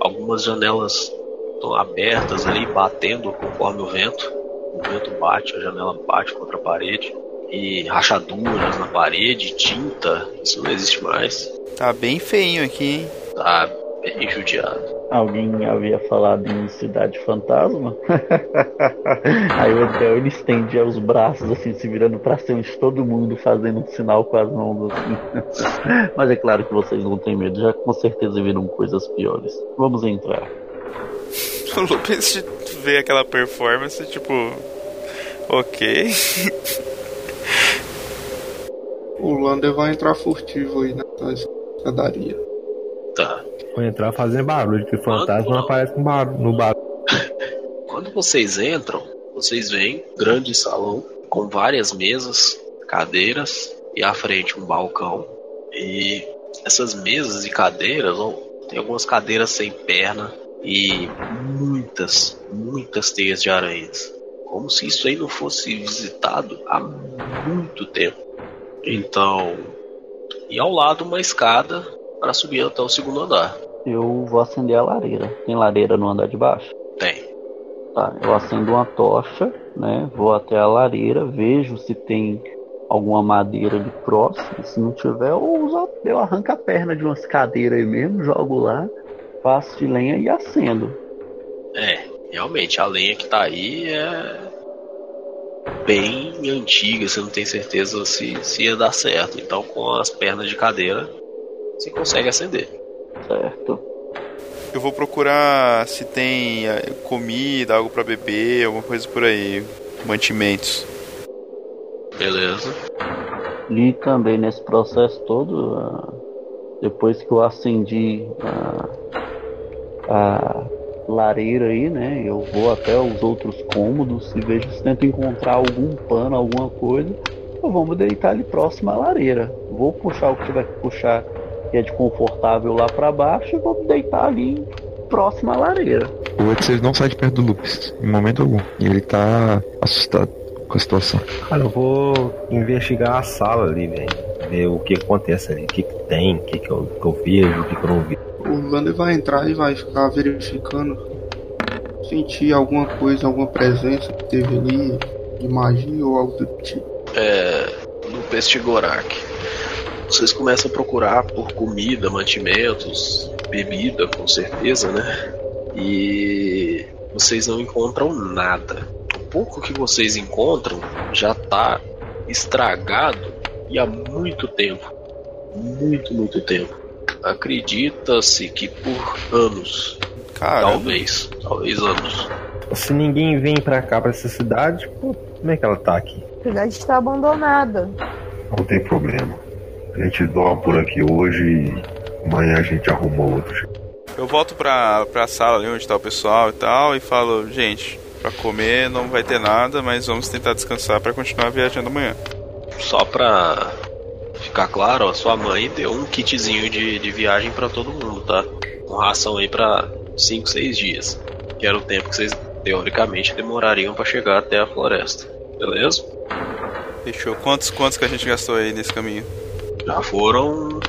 algumas janelas estão abertas ali, batendo conforme o vento. O vento bate, a janela bate contra a parede. E rachaduras na parede, tinta, isso não existe mais. Tá bem feinho aqui, hein? Tá bem judiado. Alguém havia falado em cidade fantasma? Aí o Edel ele estende os braços assim, se virando pra cima de todo mundo, fazendo um sinal com as mãos assim. Mas é claro que vocês não têm medo, já com certeza viram coisas piores. Vamos entrar. O Lupus vê aquela performance, tipo. Ok. O Lander vai entrar furtivo aí nessa escadaria. Tá. Vou entrar fazendo barulho, que o fantasma não aparece no barulho. No barulho. Quando vocês entram, vocês veem um grande salão com várias mesas, cadeiras e à frente um balcão. E essas mesas e cadeiras, tem algumas cadeiras sem perna e muitas, muitas teias de aranhas. Como se isso aí não fosse visitado há muito tempo. Então, e ao lado uma escada para subir até o segundo andar. Eu vou acender a lareira. Tem lareira no andar de baixo? Tem. Tá, eu acendo uma tocha, né? Vou até a lareira, vejo se tem alguma madeira ali próximo. Se não tiver, eu, uso, eu arranco a perna de umas cadeiras aí mesmo, jogo lá, faço de lenha e acendo. É, realmente, a lenha que tá aí é bem antiga, você não tem certeza se, se ia dar certo. Então, com as pernas de cadeira, você consegue acender. Certo. Eu vou procurar se tem eh, comida, algo pra beber, alguma coisa por aí. Mantimentos. Beleza. E também nesse processo todo, ah, depois que eu acendi a, lareira aí, né? Eu vou até os outros cômodos e vejo se tento encontrar algum pano, alguma coisa. Então vamos deitar ali próximo à lareira. Vou puxar o que tiver que puxar que é de confortável lá pra baixo e vou deitar ali próximo à lareira. O Edson não sai de perto do Lupus, em momento algum. E ele tá assustado com a situação. Cara, eu vou investigar a sala ali, velho. Ver o que acontece ali, o que, que tem, o que, que, eu, que eu vejo, o que, que eu não vejo. O Lander vai entrar e vai ficar verificando. Sentir alguma coisa, alguma presença que teve ali, de magia ou algo do tipo. É, no Pestigorak. Vocês começam a procurar por comida, mantimentos, bebida, com certeza, né? E vocês não encontram nada. O pouco que vocês encontram já tá estragado e há muito tempo. Muito, muito tempo. Acredita-se que por anos. Caramba. Talvez. Talvez anos. Se ninguém vem pra cá, pra essa cidade, pô, como é que ela tá aqui? A cidade está abandonada. Não tem problema. A gente dorme por aqui hoje e amanhã a gente arruma outro. Eu volto pra, pra sala ali onde tá o pessoal e tal e falo, gente, pra comer não vai ter nada, mas vamos tentar descansar pra continuar viajando amanhã. Só pra ficar claro, ó, sua mãe deu um kitzinho de, de viagem pra todo mundo, tá? Uma ração aí pra 5, 6 dias. Que era o tempo que vocês, teoricamente, demorariam pra chegar até a floresta. Beleza? Fechou. Quantos, quantos que a gente gastou aí nesse caminho? Já foram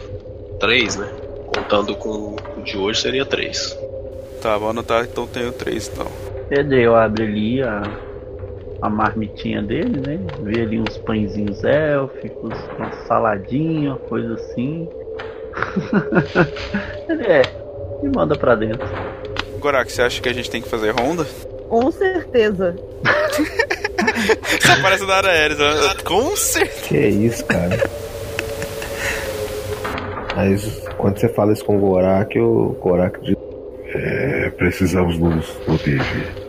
três, né? Contando com o de hoje seria três. Tá, vou anotar, então tenho três então. Pedro, eu abro ali a, a marmitinha dele, né? Vê ali uns pãezinhos élficos, uma saladinha, uma coisa assim. Ele é, me manda pra dentro. Gorak, você acha que a gente tem que fazer ronda? Com certeza. Parece da Aéreos, né? Com certeza. Que isso, cara. Mas quando você fala isso com o Gorak, o Gorak diz. É, precisamos nos proteger.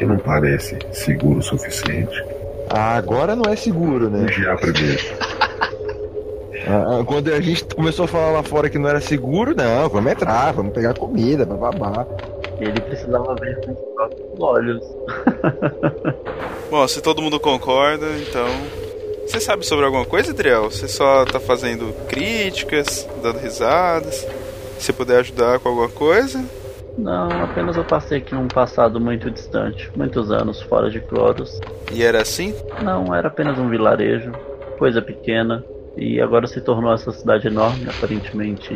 Que não parece seguro o suficiente. Ah, agora não é seguro, né? Vigiar primeiro. Ah, Quando a gente começou a falar lá fora que não era seguro, não, vamos entrar, vamos pegar comida, babá. Ele precisava ver com os próprios olhos. Bom, se todo mundo concorda, então. Você sabe sobre alguma coisa, Adriel? Você só tá fazendo críticas, dando risadas. Se puder ajudar com alguma coisa. Não, apenas eu passei aqui num passado muito distante, muitos anos fora de Cloros. E era assim? Não, era apenas um vilarejo, coisa pequena, e agora se tornou essa cidade enorme, aparentemente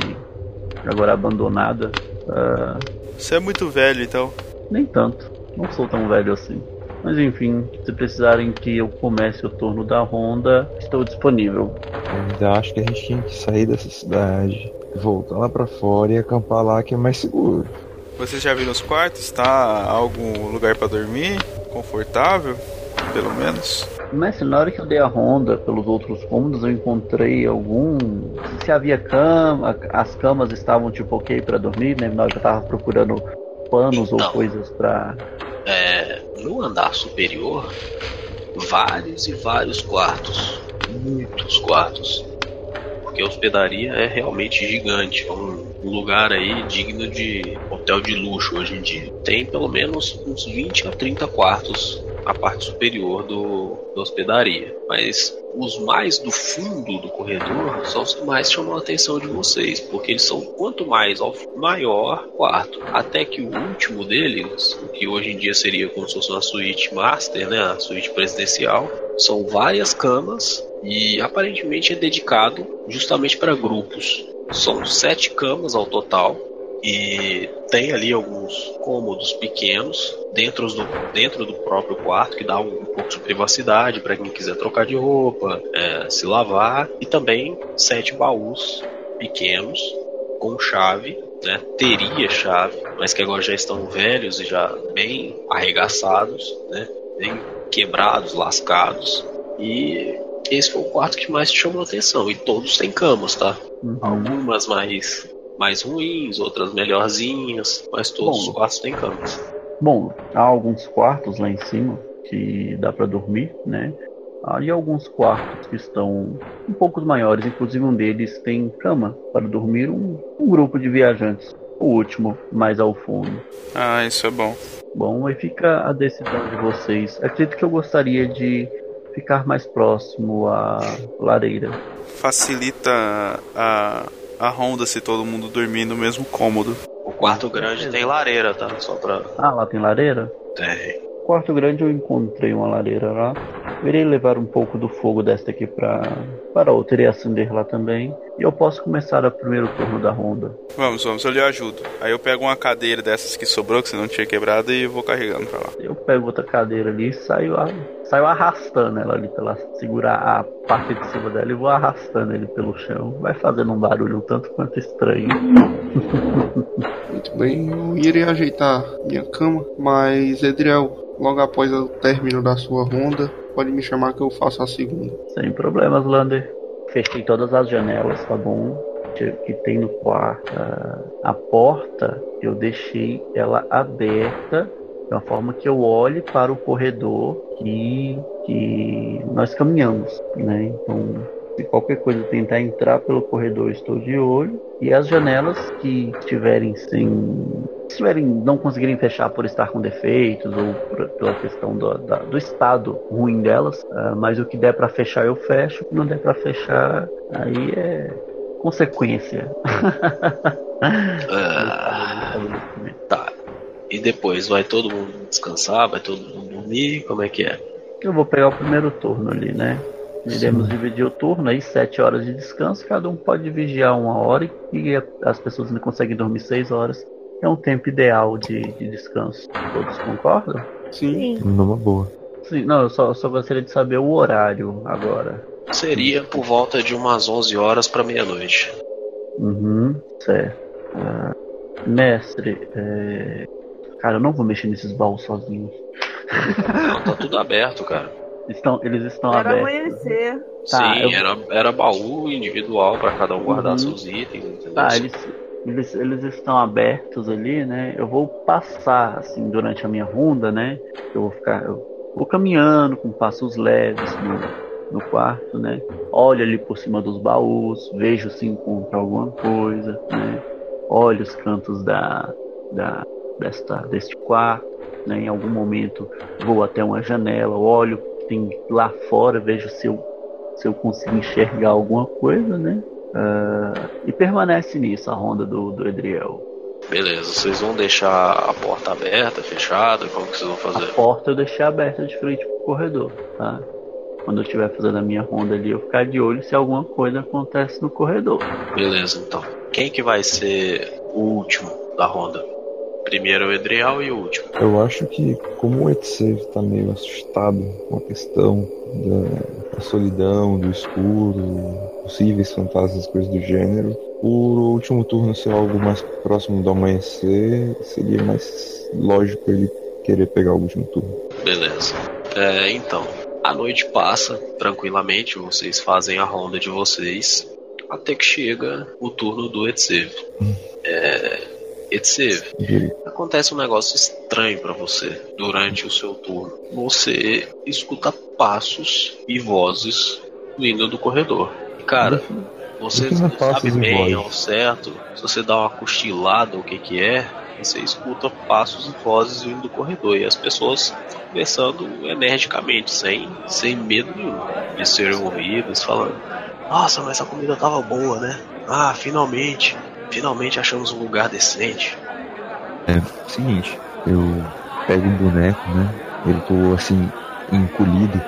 agora abandonada. Ah, Você é muito velho, então. nem tanto, não sou tão velho assim. Mas enfim, se precisarem que eu comece o turno da ronda, estou disponível. Ainda acho que a gente tinha que sair dessa cidade, voltar lá pra fora e acampar lá que é mais seguro. Vocês já viram os quartos? Tá algum lugar pra dormir? Confortável? Pelo menos. Mas na hora que eu dei a ronda pelos outros cômodos, eu encontrei algum. Se havia cama, as camas estavam tipo ok pra dormir, né? Na hora que eu tava procurando panos ou Então. coisas pra. É, no andar superior, vários e vários quartos. Muitos quartos. Porque a hospedaria é realmente gigante. É um um lugar aí digno de hotel de luxo hoje em dia. Tem pelo menos uns 20 a 30 quartos a parte superior do, da hospedaria. Mas os mais do fundo do corredor são os que mais chamam a atenção de vocês, porque eles são quanto mais ao maior quarto, até que o último deles, que hoje em dia seria como se fosse uma suíte master, né, a suíte presidencial, são várias camas e aparentemente é dedicado justamente para grupos. São sete camas ao total e tem ali alguns cômodos pequenos dentro do, dentro do próprio quarto que dá um, um pouco de privacidade para quem quiser trocar de roupa, é, se lavar e também sete baús pequenos com chave, né? Teria chave, mas que agora já estão velhos e já bem arregaçados, né? Bem quebrados, lascados e esse foi o quarto que mais te chamou a atenção e todos têm camas, tá? Uhum. Algumas mais mais ruins, outras melhorzinhas, mas todos Bom. os quartos têm camas. Bom, há alguns quartos lá em cima que dá pra dormir, né? Há e alguns quartos que estão um pouco maiores, inclusive um deles tem cama para dormir um, um grupo de viajantes. O último, mais ao fundo. Ah, isso é bom. Bom, aí fica a decisão de vocês. Acredito que eu gostaria de ficar mais próximo à lareira. Facilita a, a ronda se todo mundo dormir no mesmo cômodo. O quarto grande tem lareira, tá? Só pra. Ah, lá tem lareira? Tem. No quarto grande eu encontrei uma lareira lá. Eu irei levar um pouco do fogo desta aqui para para outra e acender lá também. E eu posso começar o primeiro turno da ronda. Vamos, vamos, eu lhe ajudo. Aí eu pego uma cadeira dessas que sobrou, que você não tinha quebrado, e vou carregando pra lá. Eu pego outra cadeira ali e saio, a- saio arrastando ela ali pela segurar a parte de cima dela e vou arrastando ele pelo chão. Vai fazendo um barulho um tanto quanto estranho. Muito bem, eu irei ajeitar minha cama, mas Edriel, logo após o término da sua ronda, pode me chamar que eu faço a segunda. Sem problemas, Lander. Fechei todas as janelas, tá bom? Que que tem no quarto. Ah, A porta, eu deixei ela aberta uma forma que eu olhe para o corredor que, que nós caminhamos, né? Então, se qualquer coisa tentar entrar pelo corredor, estou de olho. E as janelas que estiverem sem. Se tiverem, não conseguirem fechar por estar com defeitos ou por, pela questão do, da- do estado ruim delas, ah, mas o que der para fechar eu fecho, o que não der para fechar aí é consequência. E depois vai todo mundo descansar, vai todo mundo dormir, como é que é? Eu vou pegar o primeiro turno ali, né? Iremos dividir o turno aí, sete horas de descanso, cada um pode vigiar uma hora e as pessoas não conseguem dormir seis horas. É um tempo ideal de, de descanso. Todos concordam? Sim, Numa boa. Sim, não, eu só, eu só gostaria de saber o horário agora. Seria por volta de umas 11 horas para meia-noite. Uhum, certo. Ah, mestre, é... cara, eu não vou mexer nesses baús sozinhos. Não, tá tudo aberto, cara. Estão, eles estão Era abertos. amanhecer. Tá, Sim, eu- era, era baú individual para cada um guardar Uhum. seus itens, entendeu? Tá, eles, eles, eles estão abertos ali, né? Eu vou passar, assim, durante a minha ronda, né? Eu vou ficar. Eu vou caminhando com passos leves no, no quarto, né? Olho ali por cima dos baús, vejo se encontro alguma coisa, né? Olho os cantos da, da desta, deste quarto, né? Em algum momento vou até uma janela, olho tem lá fora, vejo se eu, se eu consigo enxergar alguma coisa, né? Uh, e permanece nisso a ronda do, do Edriel. Beleza, vocês vão deixar a porta aberta, fechada? Como que vocês vão fazer? A porta eu deixei aberta de frente pro corredor, tá? Quando eu estiver fazendo a minha ronda ali, eu ficar de olho se alguma coisa acontece no corredor. Beleza, então. Quem que vai ser o último da ronda? Primeiro o Edriel e o último. Eu acho que, como o Etsev tá meio assustado com a questão da, da solidão, do escuro, possíveis fantasmas, coisas do gênero, por último turno ser algo mais próximo do amanhecer, seria mais lógico ele querer pegar o último turno. Beleza. É, então, a noite passa tranquilamente, vocês fazem a ronda de vocês, até que chega o turno do Etsev. Hum. É, Etsev, acontece um negócio estranho para você durante o seu turno. Você escuta passos e vozes vindo do corredor. Cara, você não sabe bem ao certo, se você dá uma cochilada, o que que é, você escuta passos e vozes vindo do corredor e as pessoas conversando energicamente, sem, sem medo nenhum de serem ouvidas, falando: Nossa, mas a comida tava boa, né? Ah, finalmente. Finalmente achamos um lugar decente. É, seguinte, eu pego um boneco, né? Eu tô assim, encolhido.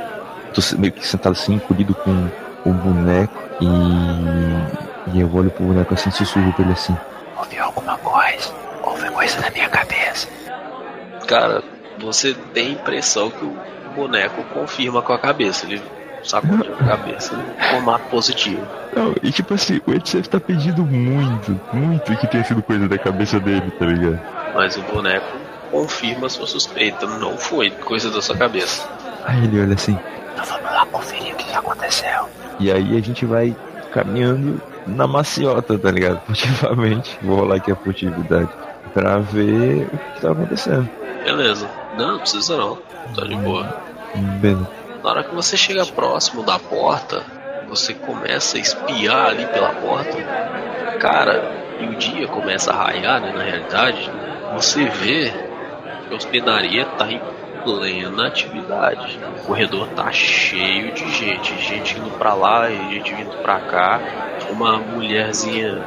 Tô meio que sentado assim, encolhido com o boneco e, e eu olho pro boneco assim, sussurro pra ele assim. Ouvi alguma coisa? Houve coisa na minha cabeça. Cara, você tem a impressão que o boneco confirma com a cabeça. Ele sacudiu a cabeça. Formato positivo. Não, e tipo assim, o Edsef tá pedindo muito, muito que tenha sido coisa da cabeça dele, tá ligado? Mas o boneco confirma sua suspeita, não foi coisa da sua cabeça. Aí ele olha assim. Então vamos lá conferir o que aconteceu. E aí a gente vai caminhando na maciota, tá ligado? Furtivamente. Vou rolar aqui a furtividade. Pra ver o que tá acontecendo. Beleza. Não, não precisa não. Tá de boa. Beleza. Na hora que você chega próximo da porta, você começa a espiar ali pela porta. Cara, e o dia começa a raiar, né? Na realidade, você vê que a hospedaria tá em plena atividade. O corredor tá cheio de gente, gente indo para lá e gente vindo para cá. Uma mulherzinha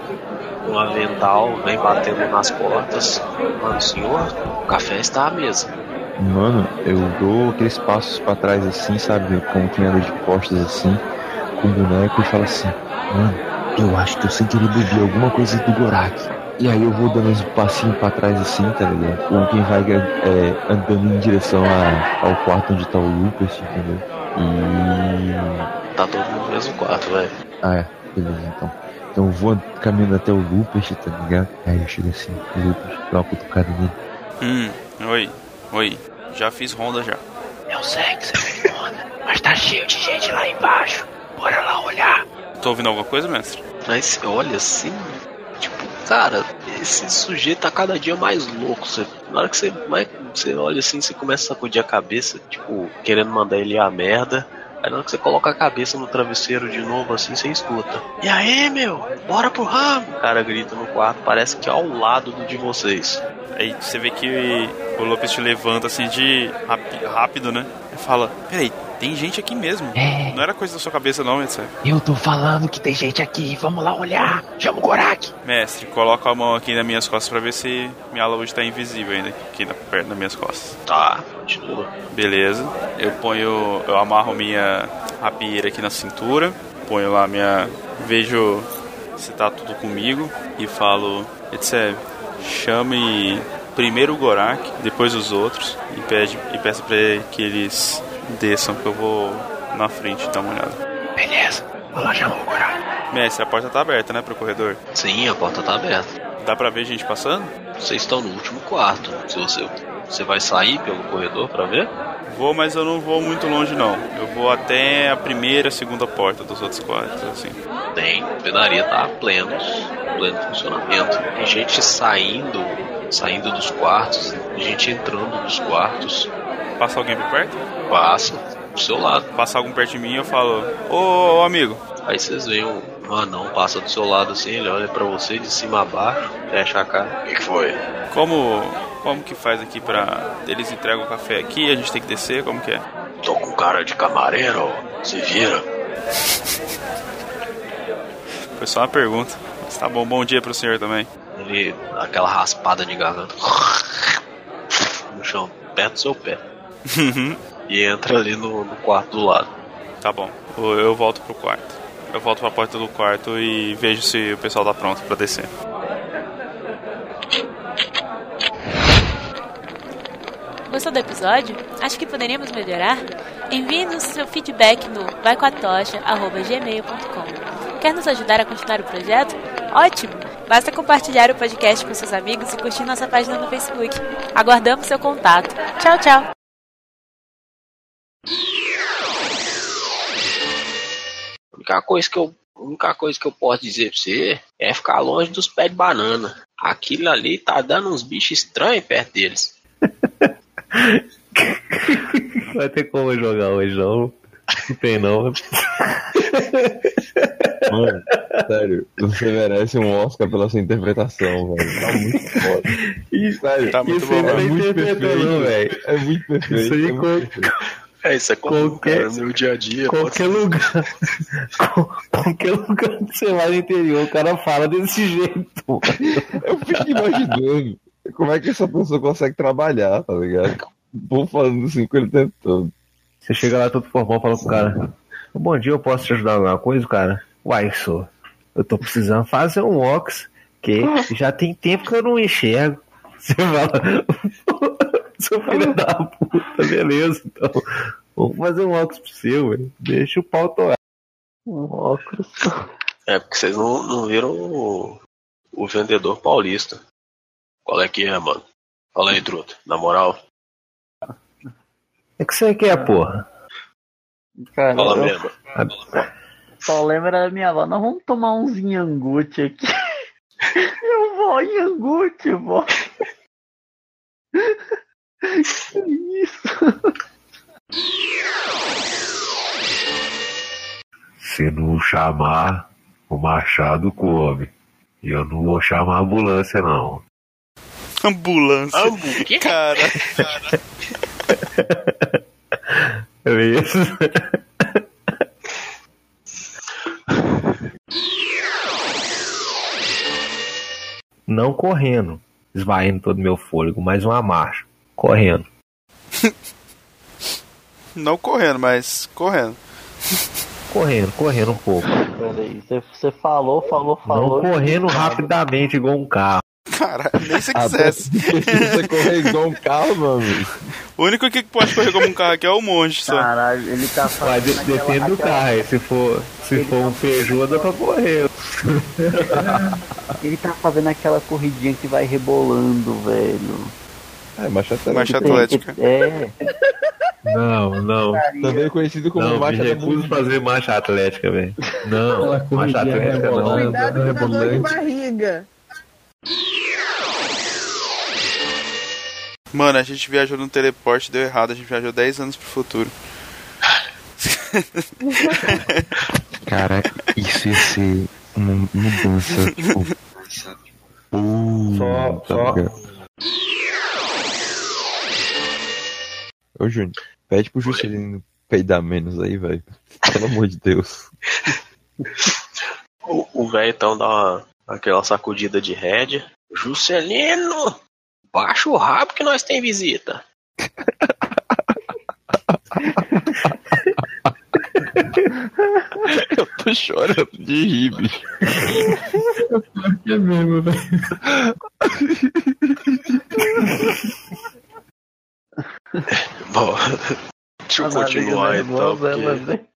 com um avental vem batendo nas portas. Mano, senhor, o café está à mesa. Mano, eu dou aqueles passos para trás assim, sabe? Como quem anda de costas assim, com o boneco e falo assim, mano, eu acho que eu sem querer bebi alguma coisa do Gorak. E aí eu vou dando uns passinhos pra trás assim, tá ligado? Como quem vai é, andando em direção a, ao quarto onde tá o Lucas, entendeu? E. Tá todo mundo no mesmo quarto, velho. Ah, é, beleza então. Então eu vou caminhando até o Lucas, tá ligado? Aí eu chego assim, o Lucas, dá uma cutucada nele. Hum, oi, oi. Já fiz ronda já. Eu sei que você fez ronda, mas tá cheio de gente lá embaixo. Bora lá olhar. Tô ouvindo alguma coisa, mestre? Mas olha assim, tipo, cara, esse sujeito tá cada dia mais louco. Você, na hora que você, você olha assim, você começa a sacudir a cabeça, tipo, querendo mandar ele a merda. Aí na hora que você coloca a cabeça no travesseiro de novo, assim, você escuta. E aí, meu? Bora pro ramo! O cara grita no quarto, parece que é ao lado do de vocês. Aí você vê que o Lopes te levanta assim de rápido, né? E fala: Peraí, tem gente aqui mesmo. É. Não era coisa da sua cabeça, não, mestre. Eu tô falando que tem gente aqui. Vamos lá olhar. Chama o Gorak. Mestre, coloca a mão aqui nas minhas costas pra ver se minha luz tá invisível ainda. Aqui na, perto das minhas costas. Tá, continua. Beleza. Eu ponho. Eu amarro minha rapieira aqui na cintura. Ponho lá minha. Vejo se tá tudo comigo. E falo: Etsev, chame primeiro o Gorak, depois os outros. E, pede, e peça pra que eles desçam que eu vou na frente dar uma olhada. Beleza, vou lá chamar o. Mestre, a porta tá aberta, né, pro corredor? Sim, a porta tá aberta. Dá pra ver gente passando? Vocês estão no último quarto. Se você, você vai sair pelo corredor pra ver? Vou, mas eu não vou muito longe não. Eu vou até a primeira, segunda porta dos outros quartos, assim. Tem, a pedaria tá pleno, pleno funcionamento. Tem gente saindo, saindo dos quartos, gente entrando nos quartos. Passa alguém por perto? Passa do seu lado. Passa algum perto de mim eu falo, ô, ô amigo. Aí vocês veem um, um anão passa do seu lado assim, ele olha pra você de cima a baixo, fecha a cara. O que, que foi? Como, como que faz aqui pra. Eles entregam o café aqui, a gente tem que descer, como que é? Tô com cara de camareiro, se vira. Foi só uma pergunta. Mas tá bom, bom dia pro senhor também. Ele aquela raspada de garganta no chão, perto do seu pé. E entra ali no, no quarto do lado. Tá bom, eu volto pro quarto. Eu volto pra porta do quarto e vejo se o pessoal tá pronto pra descer. Gostou do episódio? Acho que poderíamos melhorar? Envie-nos seu feedback no vaicoatocha.gmail.com Quer nos ajudar a continuar o projeto? Ótimo! Basta compartilhar o podcast com seus amigos e curtir nossa página no Facebook. Aguardamos seu contato. Tchau, tchau! Única coisa que eu, a única coisa que eu posso dizer pra você é ficar longe dos pés de banana. Aquilo ali tá dando uns bichos estranhos perto deles. Vai ter como jogar hoje, não. Não tem, não. Mano, sério, você merece um Oscar pela sua interpretação, velho. Tá muito foda. E, sério, Tá muito isso bom, aí não é é muito velho. É muito perfeito. Isso aí é muito com- perfeito. É, isso é comum, Qualquer- cara, no meu dia a dia. Qualquer lugar. Qualquer lugar que você vai no interior, o cara fala desse jeito. Eu fico imaginando como é que essa pessoa consegue trabalhar, tá ligado? Povo falando assim com ele o tempo todo. Você chega lá todo formal e fala pro cara: Bom dia, eu posso te ajudar em alguma coisa, cara? Uai, sou. Eu tô precisando fazer um ox, que já tem tempo que eu não enxergo. Você fala, seu filho da puta, beleza, então. Vamos fazer um ox pro seu, velho. Deixa o pau torar. Um óculos. É, porque vocês não, não viram o, o vendedor paulista. Qual é que é, mano? Fala aí, truta. Na moral, É que você quer, porra? Cara, fala eu mesmo. só lembro da minha avó. Nós vamos tomar uns Inhangute aqui. Eu vou Inhangute, vó. Que isso? Se não chamar, o machado come. E eu não vou chamar a ambulância, não. Ambulância. Ambu, que? Cara, Beleza. Não correndo, esvaindo todo meu fôlego, mas uma marcha. Correndo. não correndo, mas correndo. Correndo, correndo um pouco. Peraí, você, você falou, falou, falou. Não correndo rapidamente igual um carro. Cara, nem se quisesse. se você correr igual um carro, amigo. O único que pode correr como um carro aqui é o monge só. Caralho, ele tá Mas fazendo de- aquela- depende do aquela- carro. aí. Se for, se for um Peugeot, dá pra correr. Ele tá fazendo aquela corridinha que vai rebolando, velho. É, marcha atlética. Marcha atlética. É, Não, não. Também conhecido como Não, marcha recuso atlética. fazer marcha atlética, velho. Não, marcha atlética não. rebolando. Cuidado com a dor de barriga. Mano, a gente viajou no teleporte, deu errado. A gente viajou 10 anos pro futuro. Cara, isso ia ser uma mudança, tipo. Uh, Só- tá só- ligado? Ô, Júnior, pede pro Juscelino peidar menos aí, velho. Pelo amor de Deus. O velho então dá uma, aquela sacudida de rédea. Juscelino! Baixa o rabo que nós tem visita. Eu tô chorando de rir, bicho. É mesmo, velho. Bom, deixa eu a navega